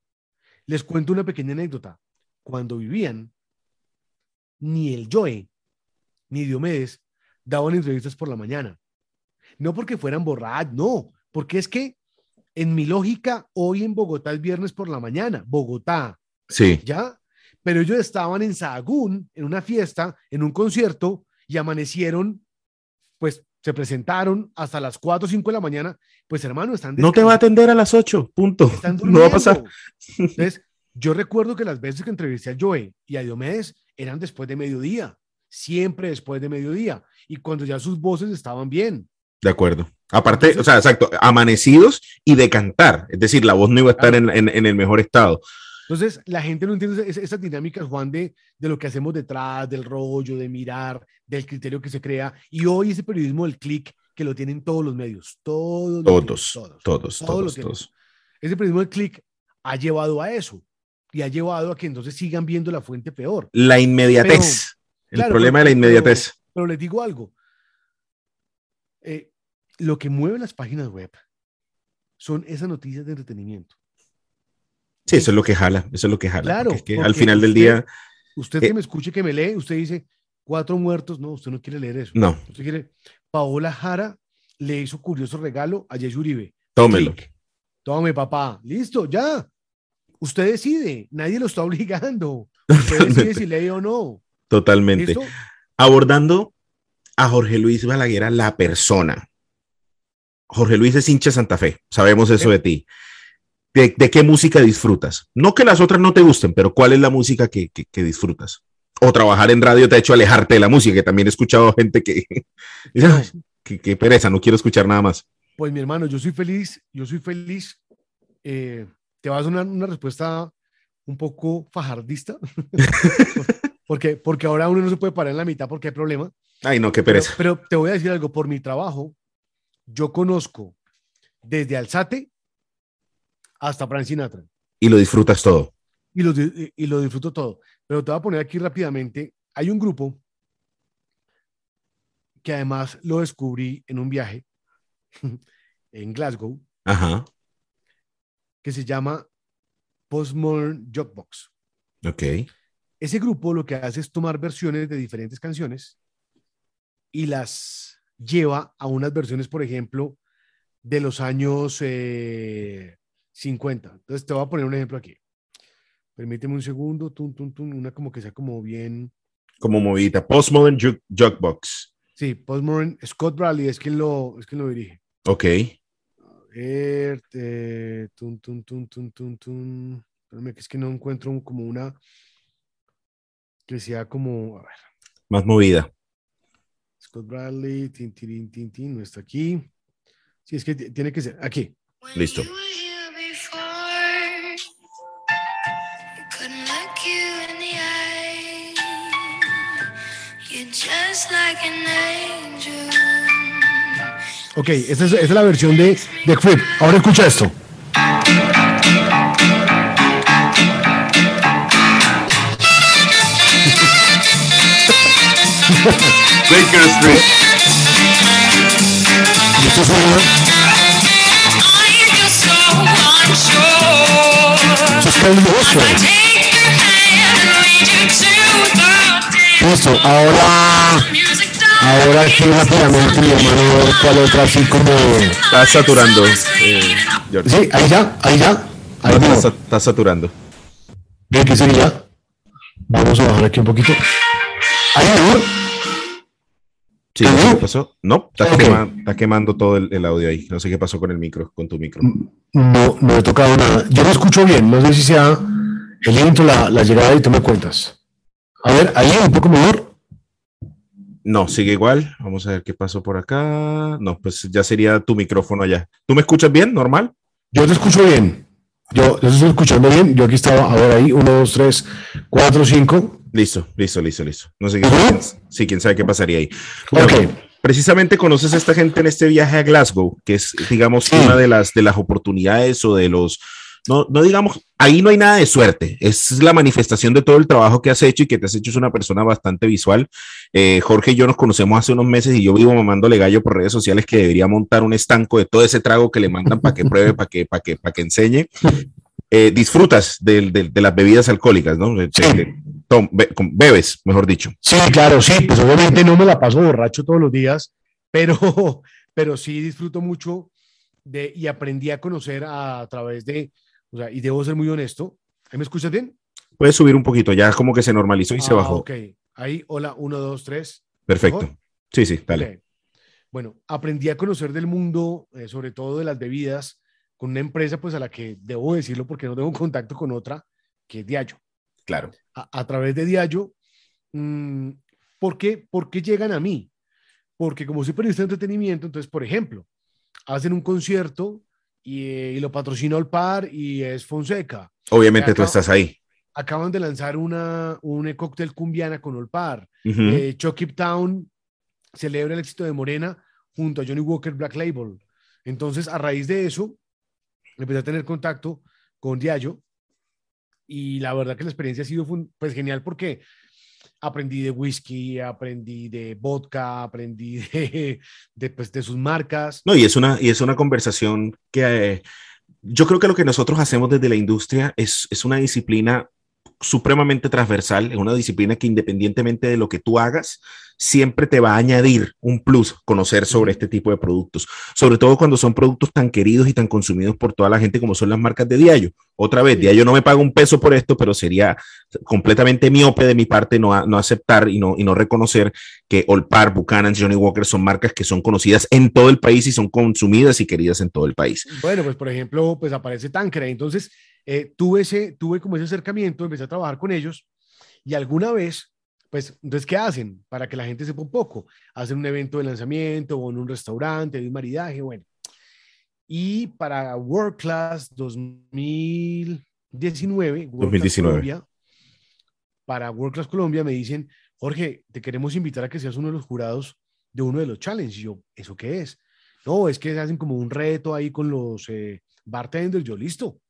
Les cuento una pequeña anécdota. Cuando vivían, ni el Joe ni Diomedes daban entrevistas por la mañana. No porque fueran borrados, no, porque es que en mi lógica, hoy en Bogotá es viernes por la mañana, Bogotá. Sí. ¿Ya? Pero ellos estaban en Sahagún, en una fiesta, en un concierto, y amanecieron, pues se presentaron hasta las 4 o 5 de la mañana, pues hermano, están... No te va a atender a las 8, punto. no va a pasar. Entonces, yo recuerdo que las veces que entrevisté a Joe y a Diomedes eran después de mediodía, siempre después de mediodía, y cuando ya sus voces estaban bien. De acuerdo. Aparte, o sea, exacto, amanecidos y de cantar, es decir, la voz no iba a estar en, en el mejor estado. Entonces, la gente no entiende esas dinámicas, Juan, de, de lo que hacemos detrás, del rollo, de mirar, del criterio que se crea. Y hoy ese periodismo del clic que lo tienen todos los medios, todos, todos, todos, todos, todos, Ese periodismo del clic ha llevado a eso y ha llevado a que entonces sigan viendo la fuente peor. La inmediatez. el problema de la inmediatez. Pero, les digo algo. Eh, lo que mueve las páginas web son esas noticias de entretenimiento. Sí, eso es lo que jala, eso es lo que jala. Claro. Es que al final del día. Usted que eh, me escuche, que me lee, usted dice cuatro muertos. No, usted no quiere leer eso. No. Usted quiere. Paola Jara le hizo curioso regalo a Jesse Uribe. Tómelo. tome papá, listo, ya. Usted decide, nadie lo está obligando. Usted decide si lee o no. Totalmente. Abordando a Jorge Luis Balaguer, la persona. Jorge Luis es hincha Santa Fe, sabemos eso de ti. ¿De, qué música disfrutas? No que las otras no te gusten, pero ¿cuál es la música que, disfrutas? O trabajar en radio te ha hecho alejarte de la música, que también he escuchado gente que, que, pereza, no quiero escuchar nada más. Pues mi hermano, yo soy feliz, yo soy feliz. Eh, te vas a una, una respuesta un poco fajardista, porque, porque ahora uno no se puede parar en la mitad porque hay problema. Ay, no, qué pereza. pero te voy a decir algo, por mi trabajo, yo conozco desde Alzate hasta Frank Sinatra. Y lo disfrutas todo. Y lo, y lo disfruto todo. Pero te voy a poner aquí rápidamente. Hay un grupo que además lo descubrí en un viaje en Glasgow. Ajá. Que se llama Postmodern Jukebox. Ok. Ese grupo lo que hace es tomar versiones de diferentes canciones y las lleva a unas versiones, por ejemplo, de los años 50. Eh, Entonces te voy a poner un ejemplo aquí. Permíteme un segundo, una como que sea como bien... Como movida, Postmodern Jukebox. Sí, Postmodern, Scott Bradley es quien lo, es quien lo dirige. Ok. A ver, eh, tun, tun, tun, tun, tun. Espérame, que es que no encuentro como una que sea como, a ver. Más movida. Scott Bradley, tin, tin, tin, tin, no está aquí. Sí, es que tiene que ser aquí. Listo. Ok, esta es, esta es la versión de, de Flip. Ahora escucha esto. Baker Street. esto suena? Eso es. Listo, ahora Ahora aquí rápidamente, mi hermano, ¿cuál otra así como. Está saturando. Eh, sí, ahí ya, ahí ya. Ahí no, está, está, saturando. Bien, ¿qué sería? Vamos a bajar aquí un poquito. Ahí, ¿no? Sí, ¿qué pasó? No, está, quemando, está quemando todo el, el, audio ahí. No sé qué pasó con el micro, con tu micro. No, no he tocado nada. Yo no escucho bien. No sé si sea el intro, la, la llegada y tú me cuentas. A ver, ahí un poco mejor. No, sigue igual. Vamos a ver qué pasó por acá. No, pues ya sería tu micrófono allá. ¿Tú me escuchas bien? ¿Normal? Yo te escucho bien. Yo, yo estoy escuchando bien. Yo aquí estaba, a ver ahí, uno, dos, tres, cuatro, cinco. Listo, listo, listo, listo. No sé qué. Sí, quién sabe qué pasaría ahí. Precisamente conoces a esta gente en este viaje a Glasgow, que es, digamos, una de las, de las oportunidades o de los no, no digamos, ahí no hay nada de suerte, es la manifestación de todo el trabajo que has hecho y que te has hecho es una persona bastante visual. Eh, Jorge y yo nos conocemos hace unos meses y yo vivo mamándole gallo por redes sociales que debería montar un estanco de todo ese trago que le mandan para que pruebe, para que, para que, para que enseñe. Eh, disfrutas de, de, las bebidas alcohólicas, ¿no? bebes, mejor dicho. Sí, claro, sí, pues obviamente no me la paso borracho todos los días, pero, pero sí disfruto mucho de, y aprendí a conocer a través de, o sea, y debo ser muy honesto. ¿Ahí me escuchas bien? Puedes subir un poquito, ya como que se normalizó y se ah, bajó. Ok, ahí, hola, uno, dos, tres. Perfecto. Sí, sí, dale. Bueno, aprendí a conocer del mundo, eh, sobre todo de las bebidas, con una empresa pues a la que debo decirlo porque no tengo contacto con otra, que es Diallo. Claro. A, través de Diallo, mmm, ¿por, qué, ¿por qué llegan a mí? Porque como soy periodista de entretenimiento, entonces, por ejemplo, hacen un concierto y, lo patrocinó el par y es Fonseca. Obviamente tú estás ahí. Acaban de lanzar una, un cóctel cumbiana con Olpar. Uh Town celebra el éxito de Morena junto a Johnny Walker Black Label. Entonces, a raíz de eso, empecé a tener contacto con Diallo y la verdad que la experiencia ha sido pues, genial porque aprendí de whisky, aprendí de vodka, aprendí de, pues, de sus marcas. No, y es una, y es una conversación que eh, yo creo que lo que nosotros hacemos desde la industria es, es una disciplina supremamente transversal, es una disciplina que independientemente de lo que tú hagas, siempre te va a añadir un plus conocer sobre este tipo de productos, sobre todo cuando son productos tan queridos y tan consumidos por toda la gente como son las marcas de Diallo. Otra vez, Diallo no me paga un peso por esto, pero sería completamente miope de mi parte no, no aceptar y no, y no reconocer que Olpar, Buchanan, Johnny Walker son marcas que son conocidas en todo el país y son consumidas y queridas en todo el país. Bueno, pues por ejemplo, pues aparece Tancred, entonces eh, tuve, ese, tuve como ese acercamiento, empecé a trabajar con ellos y alguna vez, pues, entonces, ¿qué hacen? Para que la gente sepa un poco. Hacen un evento de lanzamiento o en un restaurante, de un maridaje, bueno. Y para World Class 2019, 2019. Colombia, para World Class Colombia me dicen, Jorge, te queremos invitar a que seas uno de los jurados de uno de los challenges. Y yo, ¿eso qué es? No, es que se hacen como un reto ahí con los eh, bartenders. Yo, listo,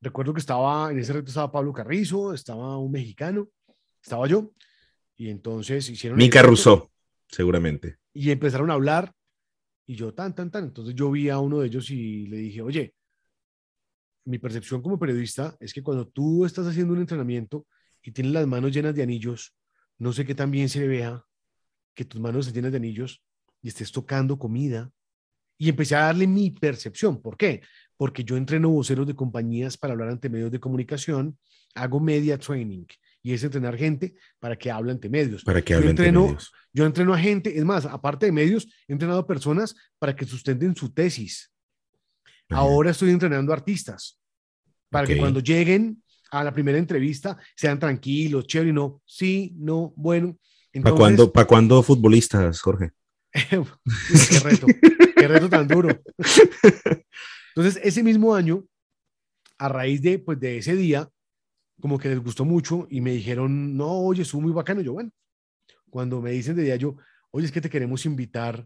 Recuerdo que estaba, en ese reto estaba Pablo Carrizo, estaba un mexicano, estaba yo, y entonces hicieron... Mica Rousseau, seguramente. Y empezaron a hablar, y yo tan, tan, tan. Entonces yo vi a uno de ellos y le dije, oye, mi percepción como periodista es que cuando tú estás haciendo un entrenamiento y tienes las manos llenas de anillos, no sé qué tan bien se vea que tus manos se llenas de anillos y estés tocando comida. Y empecé a darle mi percepción. ¿Por qué? Porque yo entreno voceros de compañías para hablar ante medios de comunicación, hago media training y es entrenar gente para que hable ante medios. Para que hable ante medios. Yo entreno a gente, es más, aparte de medios, he entrenado a personas para que sustenten su tesis. Ahora estoy entrenando a artistas para que cuando lleguen a la primera entrevista sean tranquilos, chévere, no, sí, no, bueno. ¿Para cuándo, ¿Para cuándo futbolistas, Jorge? qué reto, qué reto tan duro. Entonces, ese mismo año, a raíz de, pues, de ese día, como que les gustó mucho y me dijeron, no, oye, estuvo muy bacano. Yo, bueno, cuando me dicen de día, yo, oye, es que te queremos invitar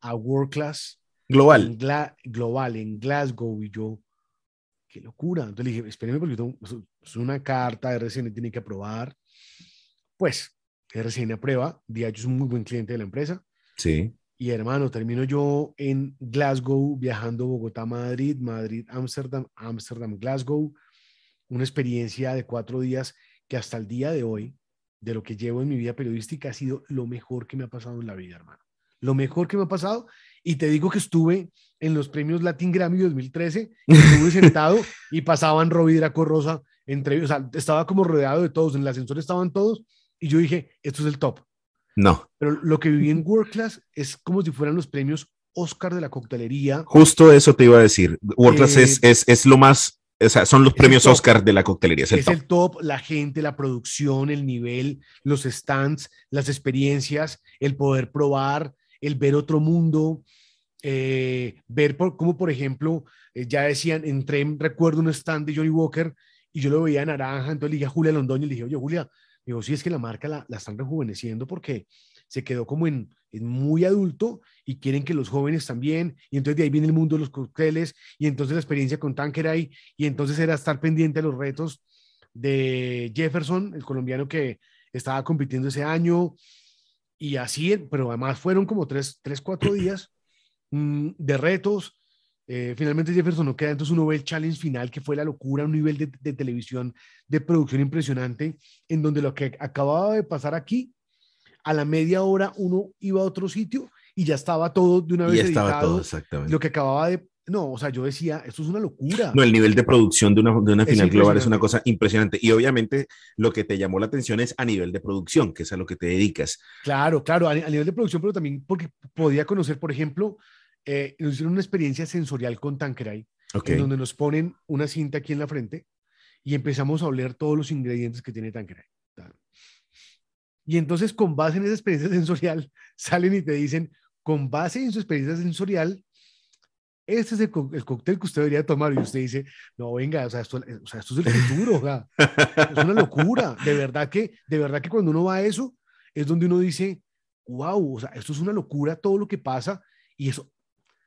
a, World Class Global. global, en Glasgow. Y yo, qué locura. Entonces le dije, espérenme porque tengo, es una carta, RCN tiene que aprobar. Pues, RCN aprueba, Diageo es un muy buen cliente de la empresa. Sí. Y hermano, termino yo en Glasgow, viajando Bogotá, Madrid, Madrid, Ámsterdam, Ámsterdam, Glasgow. Una experiencia de cuatro días que hasta el día de hoy, de lo que llevo en mi vida periodística, ha sido lo mejor que me ha pasado en la vida, hermano. Lo mejor que me ha pasado. Y te digo que estuve en los premios Latin Grammy 2013 y estuve sentado y pasaban Robbie Draco Rosa entre o sea, estaba como rodeado de todos, en el ascensor estaban todos y yo dije, esto es el top. No. Pero lo que viví en World Class es como si fueran los premios Oscar de la coctelería. Justo eso te iba a decir. World Class es, eh, es, es, lo más, o sea, son los premios Oscar de la coctelería. Es, el, top. el, top. la gente, la producción, el nivel, los stands, las experiencias, el poder probar, el ver otro mundo, eh, ver por, como, por ejemplo, eh, ya decían, entré, recuerdo un stand de Johnny Walker y yo lo veía naranja, entonces le dije a Julia Londoño y le dije, oye, Julia, Digo, sí, es que la marca la, la están rejuveneciendo porque se quedó como en, en, muy adulto y quieren que los jóvenes también. Y entonces de ahí viene el mundo de los cócteles y entonces la experiencia con Tanker ahí. Y entonces era estar pendiente de los retos de Jefferson, el colombiano que estaba compitiendo ese año. Y así, pero además fueron como tres, tres cuatro días mmm, de retos eh, finalmente Jefferson no queda, entonces uno ve el challenge final, que fue la locura, un nivel de, de, televisión, de producción impresionante, en donde lo que acababa de pasar aquí, a la media hora uno iba a otro sitio y ya estaba todo de una vez. Ya estaba todo, exactamente. Lo que acababa de... No, o sea, yo decía, esto es una locura. No, el nivel de producción de una, de una final global es una cosa impresionante. Y obviamente lo que te llamó la atención es a nivel de producción, que es a lo que te dedicas. Claro, claro, a, a nivel de producción, pero también porque podía conocer, por ejemplo, eh, nos hicieron una experiencia sensorial con Tanqueray, en donde nos ponen una cinta aquí en la frente y empezamos a oler todos los ingredientes que tiene Tanqueray. Y entonces, con base en esa experiencia sensorial, salen y te dicen, con base en su experiencia sensorial, este es el, el, cóctel que usted debería tomar. Y usted dice, no, venga, o sea, esto, o sea, esto es el futuro, o sea, es una locura. De verdad que, de verdad que cuando uno va a eso, es donde uno dice, wow, o sea, esto es una locura todo lo que pasa. Y eso,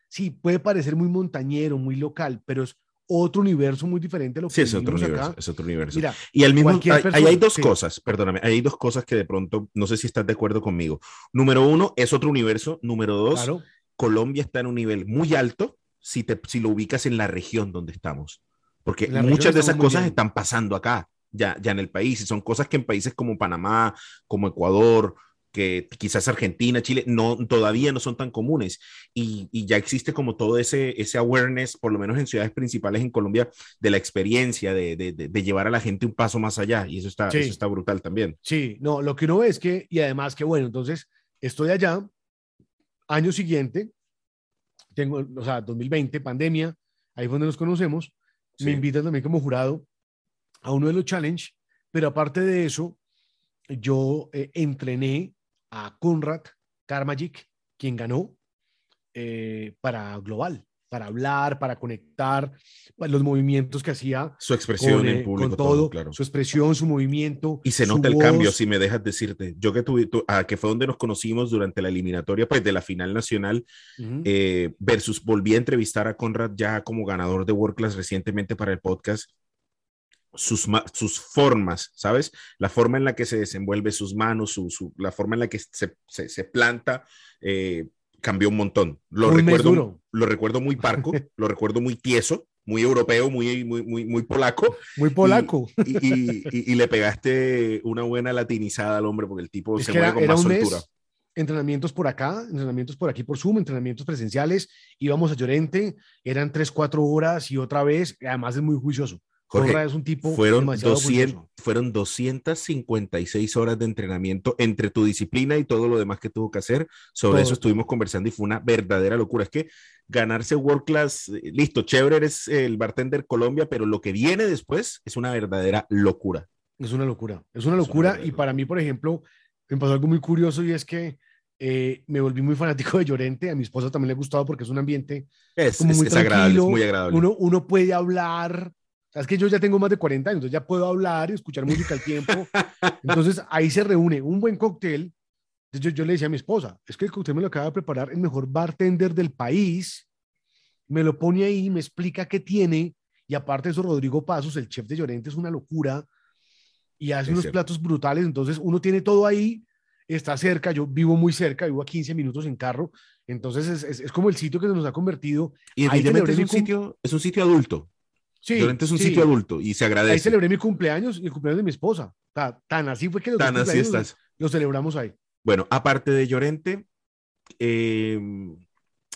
sí, puede parecer muy montañero, muy local, pero es otro universo muy diferente a lo que sí, es otro universo, acá. es otro universo. Mira, y al mismo hay, persona, hay, dos sí. cosas, perdóname, hay dos cosas que de pronto no sé si estás de acuerdo conmigo. Número uno, es otro universo. Número dos, claro. Colombia está en un nivel muy alto si, te, si lo ubicas en la región donde estamos porque muchas de esas cosas están pasando acá, ya, ya en el país, y son cosas que en países como Panamá, como Ecuador, que quizás Argentina, Chile, no, todavía no son tan comunes. Y, y, ya existe como todo ese, ese awareness, por lo menos en ciudades principales en Colombia, de la experiencia, de, de, de llevar a la gente un paso más allá. Y eso está, eso está brutal también. Sí, no, lo que uno ve es que, y además que bueno, entonces estoy allá, año siguiente, tengo, o sea, 2020, pandemia, ahí fue donde nos conocemos, me invitan también como jurado a uno de los challenge, pero aparte de eso, yo eh, entrené a Conrad Karmagic, quien ganó eh, para Global, para hablar, para conectar pues, los movimientos que hacía. Su expresión en eh, público. Con todo, claro. su expresión, su movimiento. Y se nota el cambio, si me dejas decirte. Yo que tuve, ah, que fue donde nos conocimos durante la eliminatoria pues, de la final nacional, eh, versus volví a entrevistar a Conrad ya como ganador de World Class recientemente para el podcast sus, sus formas, ¿sabes? La forma en la que se desenvuelve sus manos, su, la forma en la que se, se, planta, eh, cambió un montón. Lo recuerdo, lo recuerdo muy parco, lo recuerdo muy tieso, muy europeo, muy, muy, muy, muy polaco. Muy polaco. Y, y, le pegaste una buena latinizada al hombre porque el tipo se mueve con más soltura. entrenamientos por acá, entrenamientos por aquí por Zoom, entrenamientos presenciales, íbamos a Llorente, eran tres, cuatro horas y otra vez, además es muy juicioso. Jorge, es un tipo fueron, 200, fueron 256 horas de entrenamiento entre tu disciplina y todo lo demás que tuvo que hacer. Sobre eso estuvimos conversando y fue una verdadera locura. Es que ganarse World Class, eh, listo, chévere eres el bartender Colombia, pero lo que viene después es una verdadera locura. Es una locura, es una locura. y para mí, por ejemplo, me pasó algo muy curioso y es que eh, me volví muy fanático de Llorente. A mi esposa también le ha gustado porque es un ambiente es, como muy agradable, muy agradable. Uno, uno puede hablar es que yo ya tengo más de 40 años, entonces ya puedo hablar y escuchar música al tiempo. Entonces ahí se reúne un buen cóctel. Yo, yo le decía a mi esposa, es que el cóctel me lo acaba de preparar el mejor bartender del país. Me lo pone ahí, me explica qué tiene. Y aparte de eso, Rodrigo Pasos, el chef de Llorente, es una locura. Y hace unos platos brutales. Entonces uno tiene todo ahí, está cerca. Yo vivo muy cerca, vivo a 15 minutos en carro. Entonces es, es, como el sitio que se nos ha convertido. Y evidentemente es un, sitio, es un sitio adulto. Sí, es un sitio adulto y se agradece. Ahí celebré mi cumpleaños y el cumpleaños de mi esposa. Tan, así fue que los tan así estás. Lo celebramos ahí. Bueno, aparte de Llorente, eh,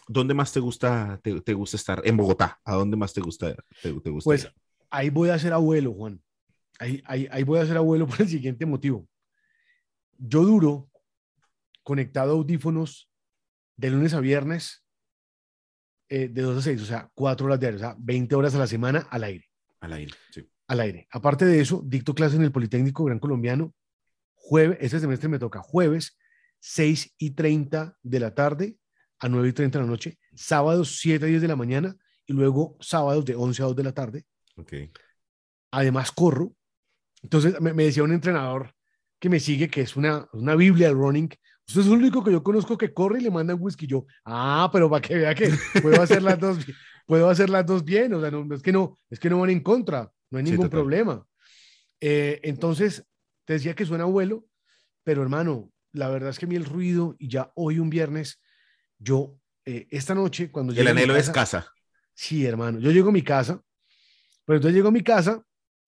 ¿dónde más te gusta, te, gusta estar? En Bogotá, ¿a dónde más te gusta? Te, gusta pues ahí voy a ser abuelo, Juan. Ahí, ahí, ahí voy a ser abuelo por el siguiente motivo. Yo duro conectado a audífonos de lunes a viernes eh, de 2 a 6, o sea, 4 horas diarias, o sea, 20 horas a la semana al aire. Al aire, sí. Al aire. Aparte de eso, dicto clases en el Politécnico Gran Colombiano. Jueves, este semestre me toca jueves, 6 y 30 de la tarde a 9 y 30 de la noche, sábados 7 a 10 de la mañana y luego sábados de 11 a 2 de la tarde. Ok. Además, corro. Entonces, me, me decía un entrenador que me sigue, que es una, una Biblia del running, Usted es el único que yo conozco que corre y le mandan whisky. Yo, ah, pero para que vea que puedo hacer las dos, puedo hacer las dos bien. O sea, no, es que no, es que no van en contra, no hay ningún problema. Eh, entonces, te decía que suena abuelo, pero hermano, la verdad es que a mí el ruido, y ya hoy un viernes, yo, eh, esta noche, cuando El anhelo es casa. Sí, hermano, yo llego a mi casa, pero entonces llego a mi casa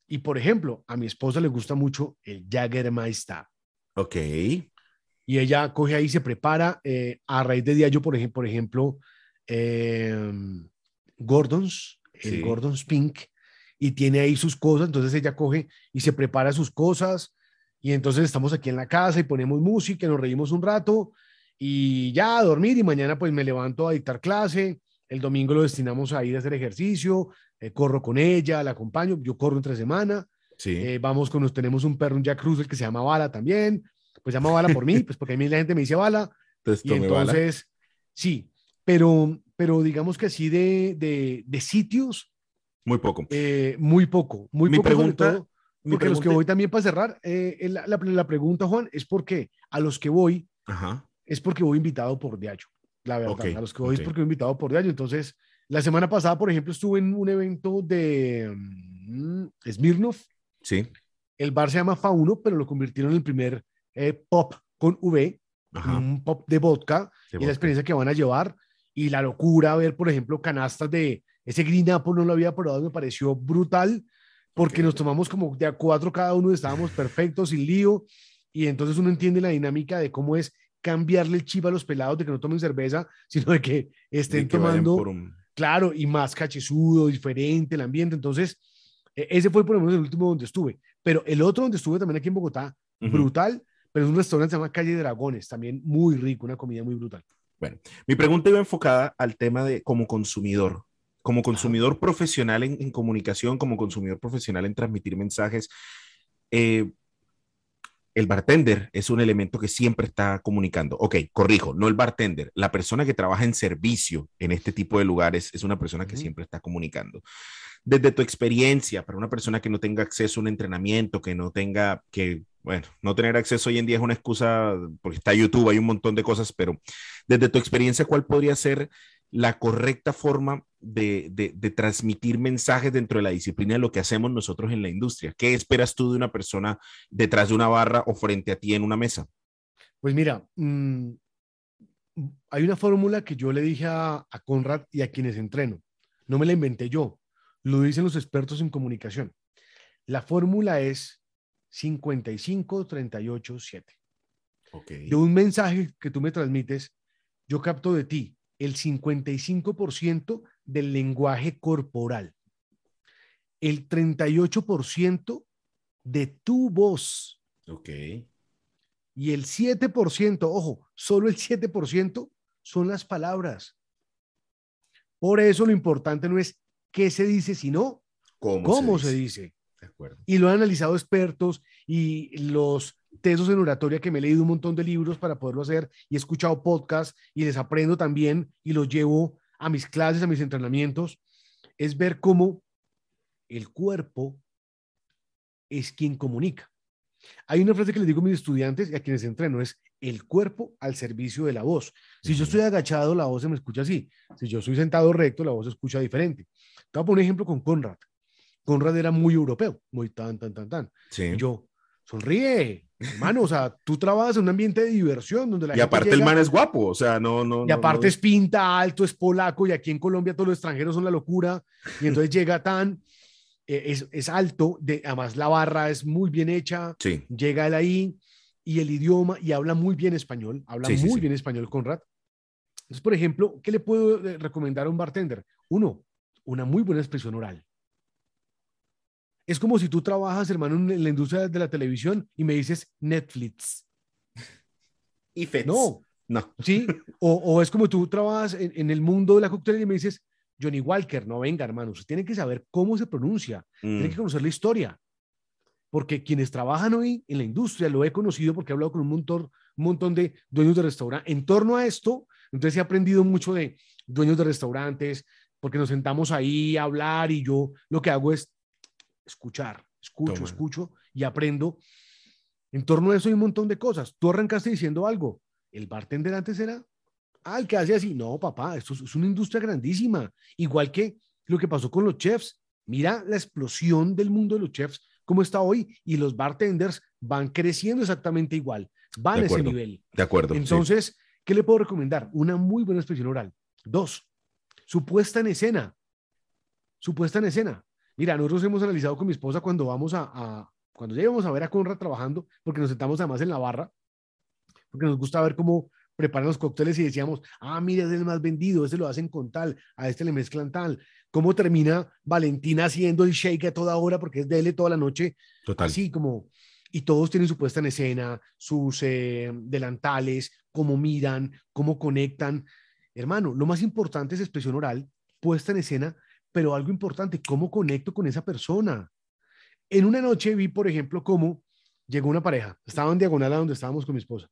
y, por ejemplo, a mi esposa le gusta mucho el Jaggermeister. Ok y ella coge ahí, se prepara eh, a raíz de Diallo, por ejemplo, por ejemplo Gordons, el Gordons Pink, y tiene ahí sus cosas, entonces ella coge y se prepara sus cosas, y entonces estamos aquí en la casa y ponemos música, nos reímos un rato, y ya a dormir, y mañana pues me levanto a dictar clase, el domingo lo destinamos a ir a hacer ejercicio, eh, corro con ella, la acompaño, yo corro entre semana, sí. Eh, vamos con, nos tenemos un perro, un Jack Russell que se llama Bala también, pues llama Bala por mí, pues porque a mí la gente me dice Bala. Entonces, y entonces, sí, pero, pero digamos que así de, de, de sitios. Muy poco. Eh, muy poco, muy mi poco. Pregunta, porque los que voy también para cerrar, eh, la, la, pregunta, Juan, es porque a los que voy, Ajá. es porque voy invitado por Diallo, la verdad. a los que voy es porque voy invitado por Diallo. Entonces, la semana pasada, por ejemplo, estuve en un evento de um, Smirnov. Sí. El bar se llama Fauno, pero lo convirtieron en el primer eh, pop con V, un pop de vodka, y la experiencia que van a llevar, y la locura, ver, por ejemplo, canastas de Ese Green Apple no lo había probado, me pareció brutal porque nos tomamos como de a cuatro cada uno, estábamos perfectos, sin lío, y entonces uno entiende la dinámica de cómo es cambiarle el chip a los pelados de que no tomen cerveza, sino de que estén tomando, claro, y más cachezudo, diferente el ambiente. Entonces, e, ese fue por lo menos el último donde estuve. Pero el otro donde estuve también aquí en Bogotá, brutal, pero es un restaurante que se llama Calle Dragones, también muy rico, una comida muy brutal. Bueno, mi pregunta iba enfocada al tema de como consumidor, como consumidor profesional en, comunicación, como consumidor profesional en transmitir mensajes. Eh, el bartender es un elemento que siempre está comunicando. Ok, corrijo, no el bartender, la persona que trabaja en servicio en este tipo de lugares es una persona que siempre está comunicando. Desde tu experiencia, para una persona que no tenga acceso a un entrenamiento, que no tenga, que, bueno, no tener acceso hoy en día es una excusa porque está YouTube, hay un montón de cosas, pero desde tu experiencia, ¿cuál podría ser la correcta forma de, de, transmitir mensajes dentro de la disciplina de lo que hacemos nosotros en la industria. ¿Qué esperas tú de una persona detrás de una barra o frente a ti en una mesa? Pues mira, mm, hay una fórmula que yo le dije a, a Conrad y a quienes entreno. No me la inventé yo, lo dicen los expertos en comunicación. La fórmula es 55, 38, 7. Okay. De un mensaje que tú me transmites, yo capto de ti el 55% del lenguaje corporal, el 38% de tu voz. Ok. Y el 7%, ojo, solo el 7% son las palabras. Por eso lo importante no es qué se dice, sino cómo, se, dice. De acuerdo. Y lo han analizado expertos y los tesos en oratoria que me he leído un montón de libros para poderlo hacer y he escuchado podcasts y les aprendo también y los llevo a mis clases, a mis entrenamientos, es ver cómo el cuerpo es quien comunica. Hay una frase que les digo a mis estudiantes y a quienes entreno, es el cuerpo al servicio de la voz. Si yo estoy agachado, la voz se me escucha así. Si yo estoy sentado recto, la voz se escucha diferente. Te voy a poner un ejemplo con Conrad. Conrad era muy europeo, muy tan, tan, tan, tan. Sí. yo, sonríe, hermano, o sea, tú trabajas en un ambiente de diversión donde la y aparte el man es guapo, o sea, no, no. Y aparte es pinta alto, es polaco y aquí en Colombia todos los extranjeros son la locura y entonces llega tan, es, es, alto, de, además la barra es muy bien hecha, sí. llega él ahí y el idioma y habla muy bien español, habla muy bien español Conrad. Entonces, por ejemplo, ¿qué le puedo eh, recomendar a un bartender? Uno, una muy buena expresión oral. Es como si tú trabajas, hermano, en la industria de la televisión y me dices Netflix. Y. No. No. Sí. O, o, es como tú trabajas en, el mundo de la coctelería y me dices Johnny Walker. No, venga, hermano. Usted tiene que saber cómo se pronuncia. Tiene que mm. conocer la historia. Porque quienes trabajan hoy en la industria, lo he conocido porque he hablado con un montón, un montón de dueños de restaurantes. En torno a esto, entonces he aprendido mucho de dueños de restaurantes, porque nos sentamos ahí a hablar y yo lo que hago es escuchar, escucho, escucho y aprendo. En torno a eso hay un montón de cosas. Tú arrancaste diciendo algo. El bartender antes era, ah, el que hace así. No, papá, esto es una industria grandísima. Igual que lo que pasó con los chefs. Mira la explosión del mundo de los chefs, cómo está hoy, y los bartenders van creciendo exactamente igual, van a ese nivel. De acuerdo. Entonces, ¿qué le puedo recomendar? Una muy buena expresión oral. Dos, su puesta en escena. Su puesta en escena. Mira, nosotros hemos analizado con mi esposa cuando vamos a, cuando ya íbamos a ver a Conrad trabajando, porque nos sentamos además en la barra, porque nos gusta ver cómo preparan los cócteles y decíamos, ah, mira, es el más vendido, ese lo hacen con tal, a este le mezclan tal. ¿Cómo termina Valentina haciendo el shake a toda hora porque es de él toda la noche? Total. Así como, y todos tienen su puesta en escena, sus eh, delantales, cómo miran, cómo conectan. Hermano, lo más importante es expresión oral, puesta en escena, pero algo importante, ¿cómo conecto con esa persona? En una noche vi, por ejemplo, cómo llegó una pareja, estaba en diagonal a donde estábamos con mi esposa,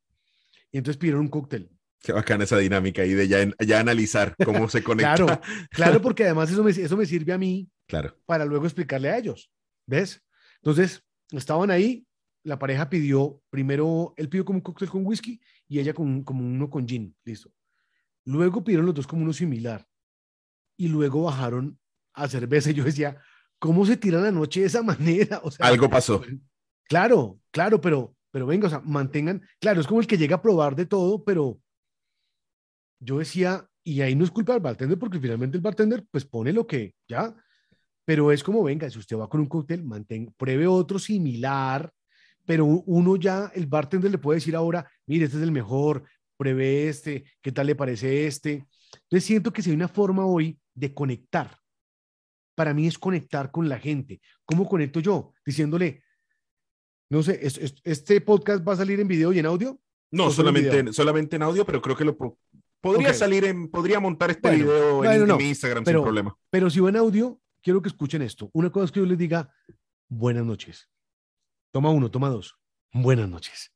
y entonces pidieron un cóctel. Qué bacana esa dinámica y de ya, ya analizar cómo se conecta. claro, claro, porque además eso me, eso me sirve a mí claro. para luego explicarle a ellos. ¿Ves? Entonces, estaban ahí, la pareja pidió, primero, él pidió como un cóctel con whisky y ella con, como uno con gin, listo. Luego pidieron los dos como uno similar y luego bajaron a cerveza. Y yo decía, ¿cómo se tira la noche de esa manera? O sea, Algo pasó. Claro, claro, pero, pero venga, o sea, mantengan, claro, es como el que llega a probar de todo, pero yo decía, Y ahí no es culpa del bartender porque finalmente el bartender pues pone lo que ya, pero es como, venga, si usted va con un cóctel, mantén, pruebe otro similar, pero uno ya, el bartender le puede decir ahora, mire, este es el mejor, pruebe este, ¿qué tal le parece este? Entonces siento que si hay una forma hoy de conectar, para mí es conectar con la gente. ¿Cómo conecto yo? Diciéndole, no sé, ¿este podcast va a salir en video y en audio? No, solamente, en solamente en audio, pero creo que lo podría salir en, podría montar este video en, mi Instagram sin problema. Pero si va en audio, quiero que escuchen esto. Una cosa es que yo les diga, buenas noches. Toma uno, toma dos. Buenas noches.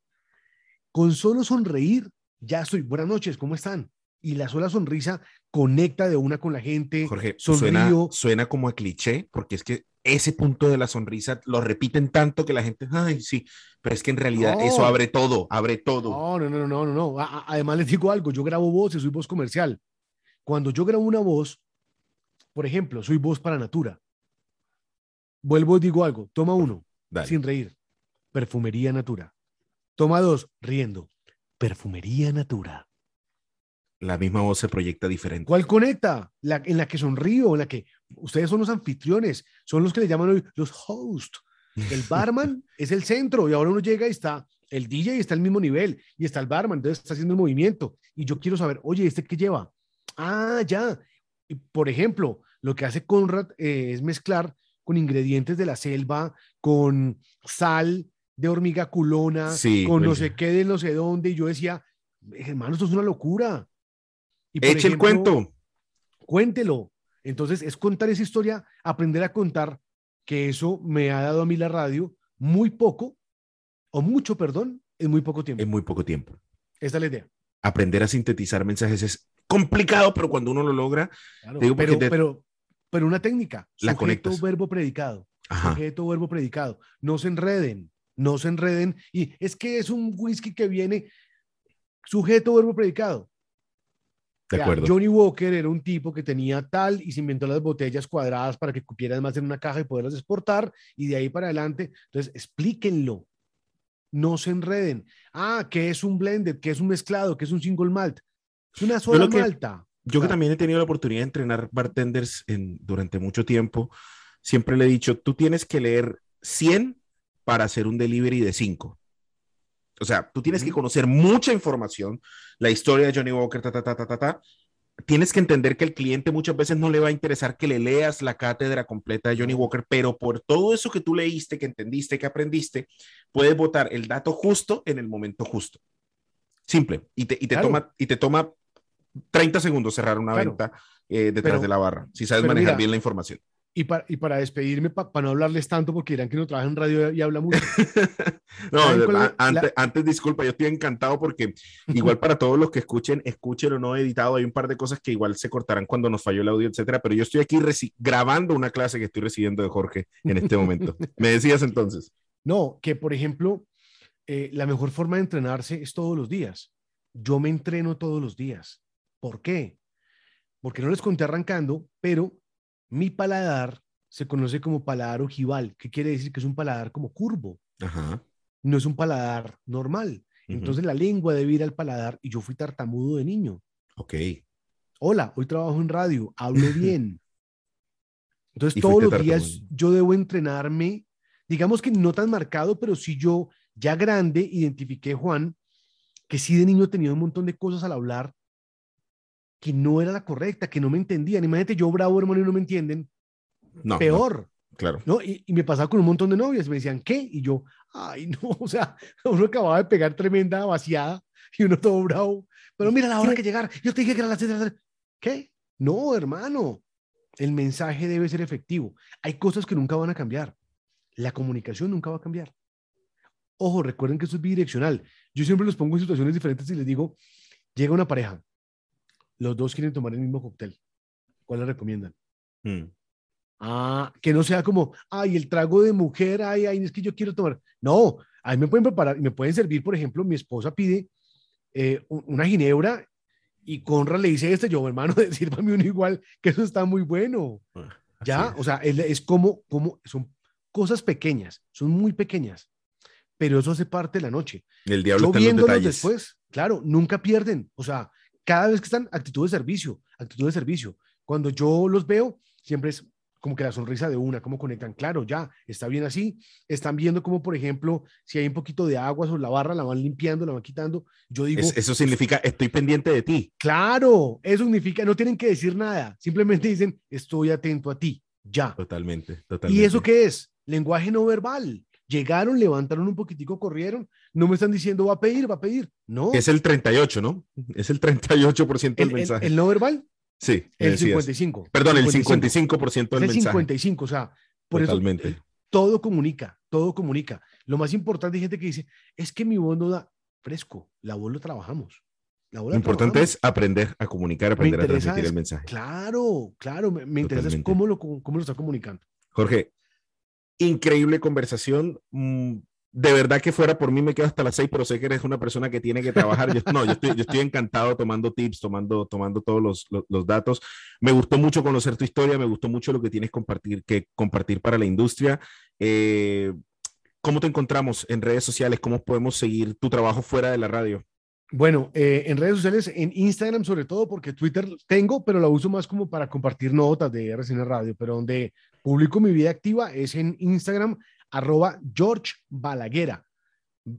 Con solo sonreír, ya estoy. Buenas noches, ¿cómo están? Y la sola sonrisa conecta de una con la gente. Jorge, suena, suena como a cliché, porque es que ese punto de la sonrisa lo repiten tanto que la gente, ay, sí, pero es que en realidad eso abre todo, abre todo. No, no, no, no, no, no. Además les digo algo, yo grabo voces, soy voz comercial. Cuando yo grabo una voz, por ejemplo, soy voz para Natura. Vuelvo y digo algo, toma uno, sin reír, perfumería Natura. Toma dos, riendo, perfumería Natura la misma voz se proyecta diferente. ¿Cuál conecta? La, en la que sonrío, en la que ustedes son los anfitriones, son los que le llaman hoy los hosts. El barman es el centro y ahora uno llega y está el DJ y está al mismo nivel y está el barman, entonces está haciendo el movimiento y yo quiero saber, oye, ¿este qué lleva? Ah, ya. Y, por ejemplo, lo que hace Conrad eh, es mezclar con ingredientes de la selva, con sal de hormiga culona, con no sé qué de no sé dónde. Y yo decía, hermano, esto es una locura. Eche el cuento. Cuéntelo. Entonces, es contar esa historia, aprender a contar, que eso me ha dado a mí la radio muy poco, o mucho, perdón, en muy poco tiempo. En muy poco tiempo. Esta es la idea. Aprender a sintetizar mensajes es complicado, pero cuando uno lo logra, pero, pero, pero una técnica. La sujeto, verbo, predicado. Sujeto, verbo, predicado. No se enreden, no se enreden. Y es que es un whisky que viene sujeto, verbo, predicado. Johnny Walker era un tipo que tenía tal y se inventó las botellas cuadradas para que cupieran más en una caja y poderlas exportar y de ahí para adelante. Entonces, explíquenlo. No se enreden. Ah, ¿qué es un blended? ¿Qué es un mezclado? ¿Qué es un single malt? Es una sola malta. Yo que también he tenido la oportunidad de entrenar bartenders en, durante mucho tiempo, siempre le he dicho, tú tienes que leer 100 para hacer un delivery de 5. O sea, tú tienes que conocer mucha información, la historia de Johnny Walker, ta, ta, ta, ta, ta, ta. Tienes que entender que el cliente muchas veces no le va a interesar que le leas la cátedra completa de Johnny Walker, pero por todo eso que tú leíste, que entendiste, que aprendiste, puedes votar el dato justo en el momento justo. Simple. Y te, y te toma, y te toma 30 segundos cerrar una venta eh, detrás de la barra, si sabes manejar bien la información. Y para, y para despedirme, para no hablarles tanto, porque dirán que no trabaja en radio y habla mucho. no, antes, antes, disculpa, yo estoy encantado porque igual para todos los que escuchen, escuchen o no editado, hay un par de cosas que igual se cortarán cuando nos falló el audio, etcétera, pero yo estoy aquí grabando una clase que estoy recibiendo de Jorge en este momento. Me decías entonces. No, que por ejemplo, eh, la mejor forma de entrenarse es todos los días. Yo me entreno todos los días. ¿Por qué? Porque no les conté arrancando, pero mi paladar se conoce como paladar ojival, que quiere decir que es un paladar como curvo. No es un paladar normal. Entonces la lengua debe ir al paladar y yo fui tartamudo de niño. Ok. Hola, hoy trabajo en radio, hablo bien. Entonces todos los días yo debo entrenarme, digamos que no tan marcado, pero si yo ya grande identifiqué, Juan, que sí de niño tenía un montón de cosas al hablar que no era la correcta, que no me entendían. Imagínate, yo bravo, hermano, y no me entienden. No, Peor. claro. ¿no? Y, me pasaba con un montón de novias, me decían, ¿qué? Y yo, ay, no, o sea, uno acababa de pegar tremenda vaciada y uno todo bravo. Pero mira la hora que llegar, yo te dije que era las 7 ¿Qué? No, hermano. El mensaje debe ser efectivo. Hay cosas que nunca van a cambiar. La comunicación nunca va a cambiar. Ojo, recuerden que esto es bidireccional. Yo siempre los pongo en situaciones diferentes y les digo, llega una pareja, los dos quieren tomar el mismo cóctel. ¿Cuál le recomiendan? Hmm. Ah, que no sea como, ay, el trago de mujer, ay, ay, es que yo quiero tomar. No, ahí me pueden preparar, me pueden servir, por ejemplo, mi esposa pide eh, una ginebra y Conra le dice este, yo, hermano, sírvame uno igual, que eso está muy bueno. Ah, ya, o sea, es como, como, son cosas pequeñas, son muy pequeñas, pero eso hace parte de la noche. El diablo yo viéndolos después, claro, nunca pierden. O sea, cada vez que están, actitud de servicio, actitud de servicio. Cuando yo los veo, siempre es como que la sonrisa de una, cómo conectan, claro, ya, está bien así, están viendo como, por ejemplo, si hay un poquito de agua sobre la barra, la van limpiando, la van quitando, yo digo... eso significa, estoy pendiente de ti. Claro, eso significa, no tienen que decir nada, simplemente dicen, estoy atento a ti, ya. Totalmente, totalmente. ¿Y eso qué es? Lenguaje no verbal. Llegaron, levantaron un poquitico, corrieron, no me están diciendo va a pedir, va a pedir, no. Es el 38, ¿no? Es el 38% del mensaje. el no verbal Sí. El 55. Perdón, el 55% del el 55, o sea, por eso todo comunica, todo comunica. Lo más importante hay gente que dice, es que mi voz no da fresco, la voz lo trabajamos. lo importante es aprender a comunicar, aprender a transmitir el mensaje. Claro, claro, me, interesa cómo lo, cómo lo está comunicando. Jorge, increíble conversación. De verdad que fuera por mí me quedo hasta las seis, pero sé que eres una persona que tiene que trabajar. No, yo estoy, encantado tomando tips, tomando, tomando todos los, los, datos. Me gustó mucho conocer tu historia, me gustó mucho lo que tienes compartir, que compartir para la industria. Eh, ¿Cómo te encontramos en redes sociales? ¿Cómo podemos seguir tu trabajo fuera de la radio? Bueno, eh, en redes sociales, en Instagram sobre todo, porque Twitter tengo, pero la uso más como para compartir notas de RCN Radio, pero donde publico mi vida activa es en Instagram arroba George Balaguera.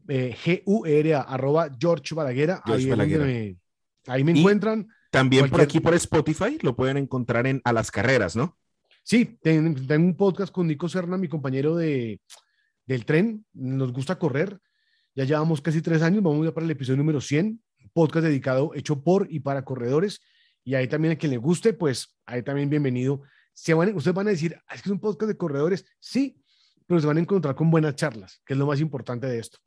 Eh, G-U-R-A, arroba George Balaguera. ahí, Me, ahí me encuentran. También por aquí por Spotify lo pueden encontrar en A las Carreras, ¿no? Sí, tengo, un podcast con Nico Serna, mi compañero de, del tren. Nos gusta correr. Ya llevamos casi tres años, vamos ya para el episodio número 100, podcast dedicado, hecho por y para corredores. Y ahí también a quien le guste, pues ahí también bienvenido. Se van, ustedes van a decir, ah, es que es un podcast de corredores. Sí, pero se van a encontrar con buenas charlas, que es lo más importante de esto.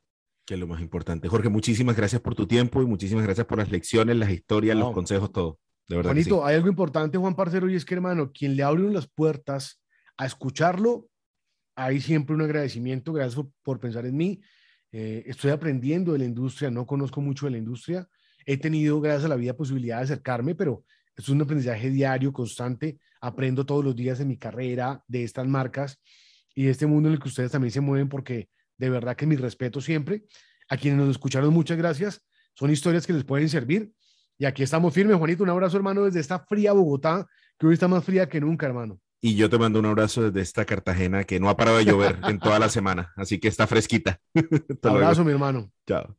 Que es lo más importante. Jorge, muchísimas gracias por tu tiempo y muchísimas gracias por las lecciones, las historias, los consejos, todo. De verdad. Juanito, hay algo importante, Juan Parcero, y es que, hermano, quien le abre las puertas a escucharlo, hay siempre un agradecimiento. Gracias por, pensar en mí. Eh, estoy aprendiendo de la industria, no conozco mucho de la industria. He tenido, gracias a la vida, posibilidad de acercarme, pero es un aprendizaje diario, constante. Aprendo todos los días en mi carrera de estas marcas y este mundo en el que ustedes también se mueven, porque de verdad que mi respeto siempre. A quienes nos escucharon, muchas gracias. Son historias que les pueden servir. Y aquí estamos firmes, Juanito. Un abrazo, hermano, desde esta fría Bogotá, que hoy está más fría que nunca, hermano. Y yo te mando un abrazo desde esta Cartagena que no ha parado de llover en toda la semana, así que está fresquita. abrazo, mi hermano. Chao.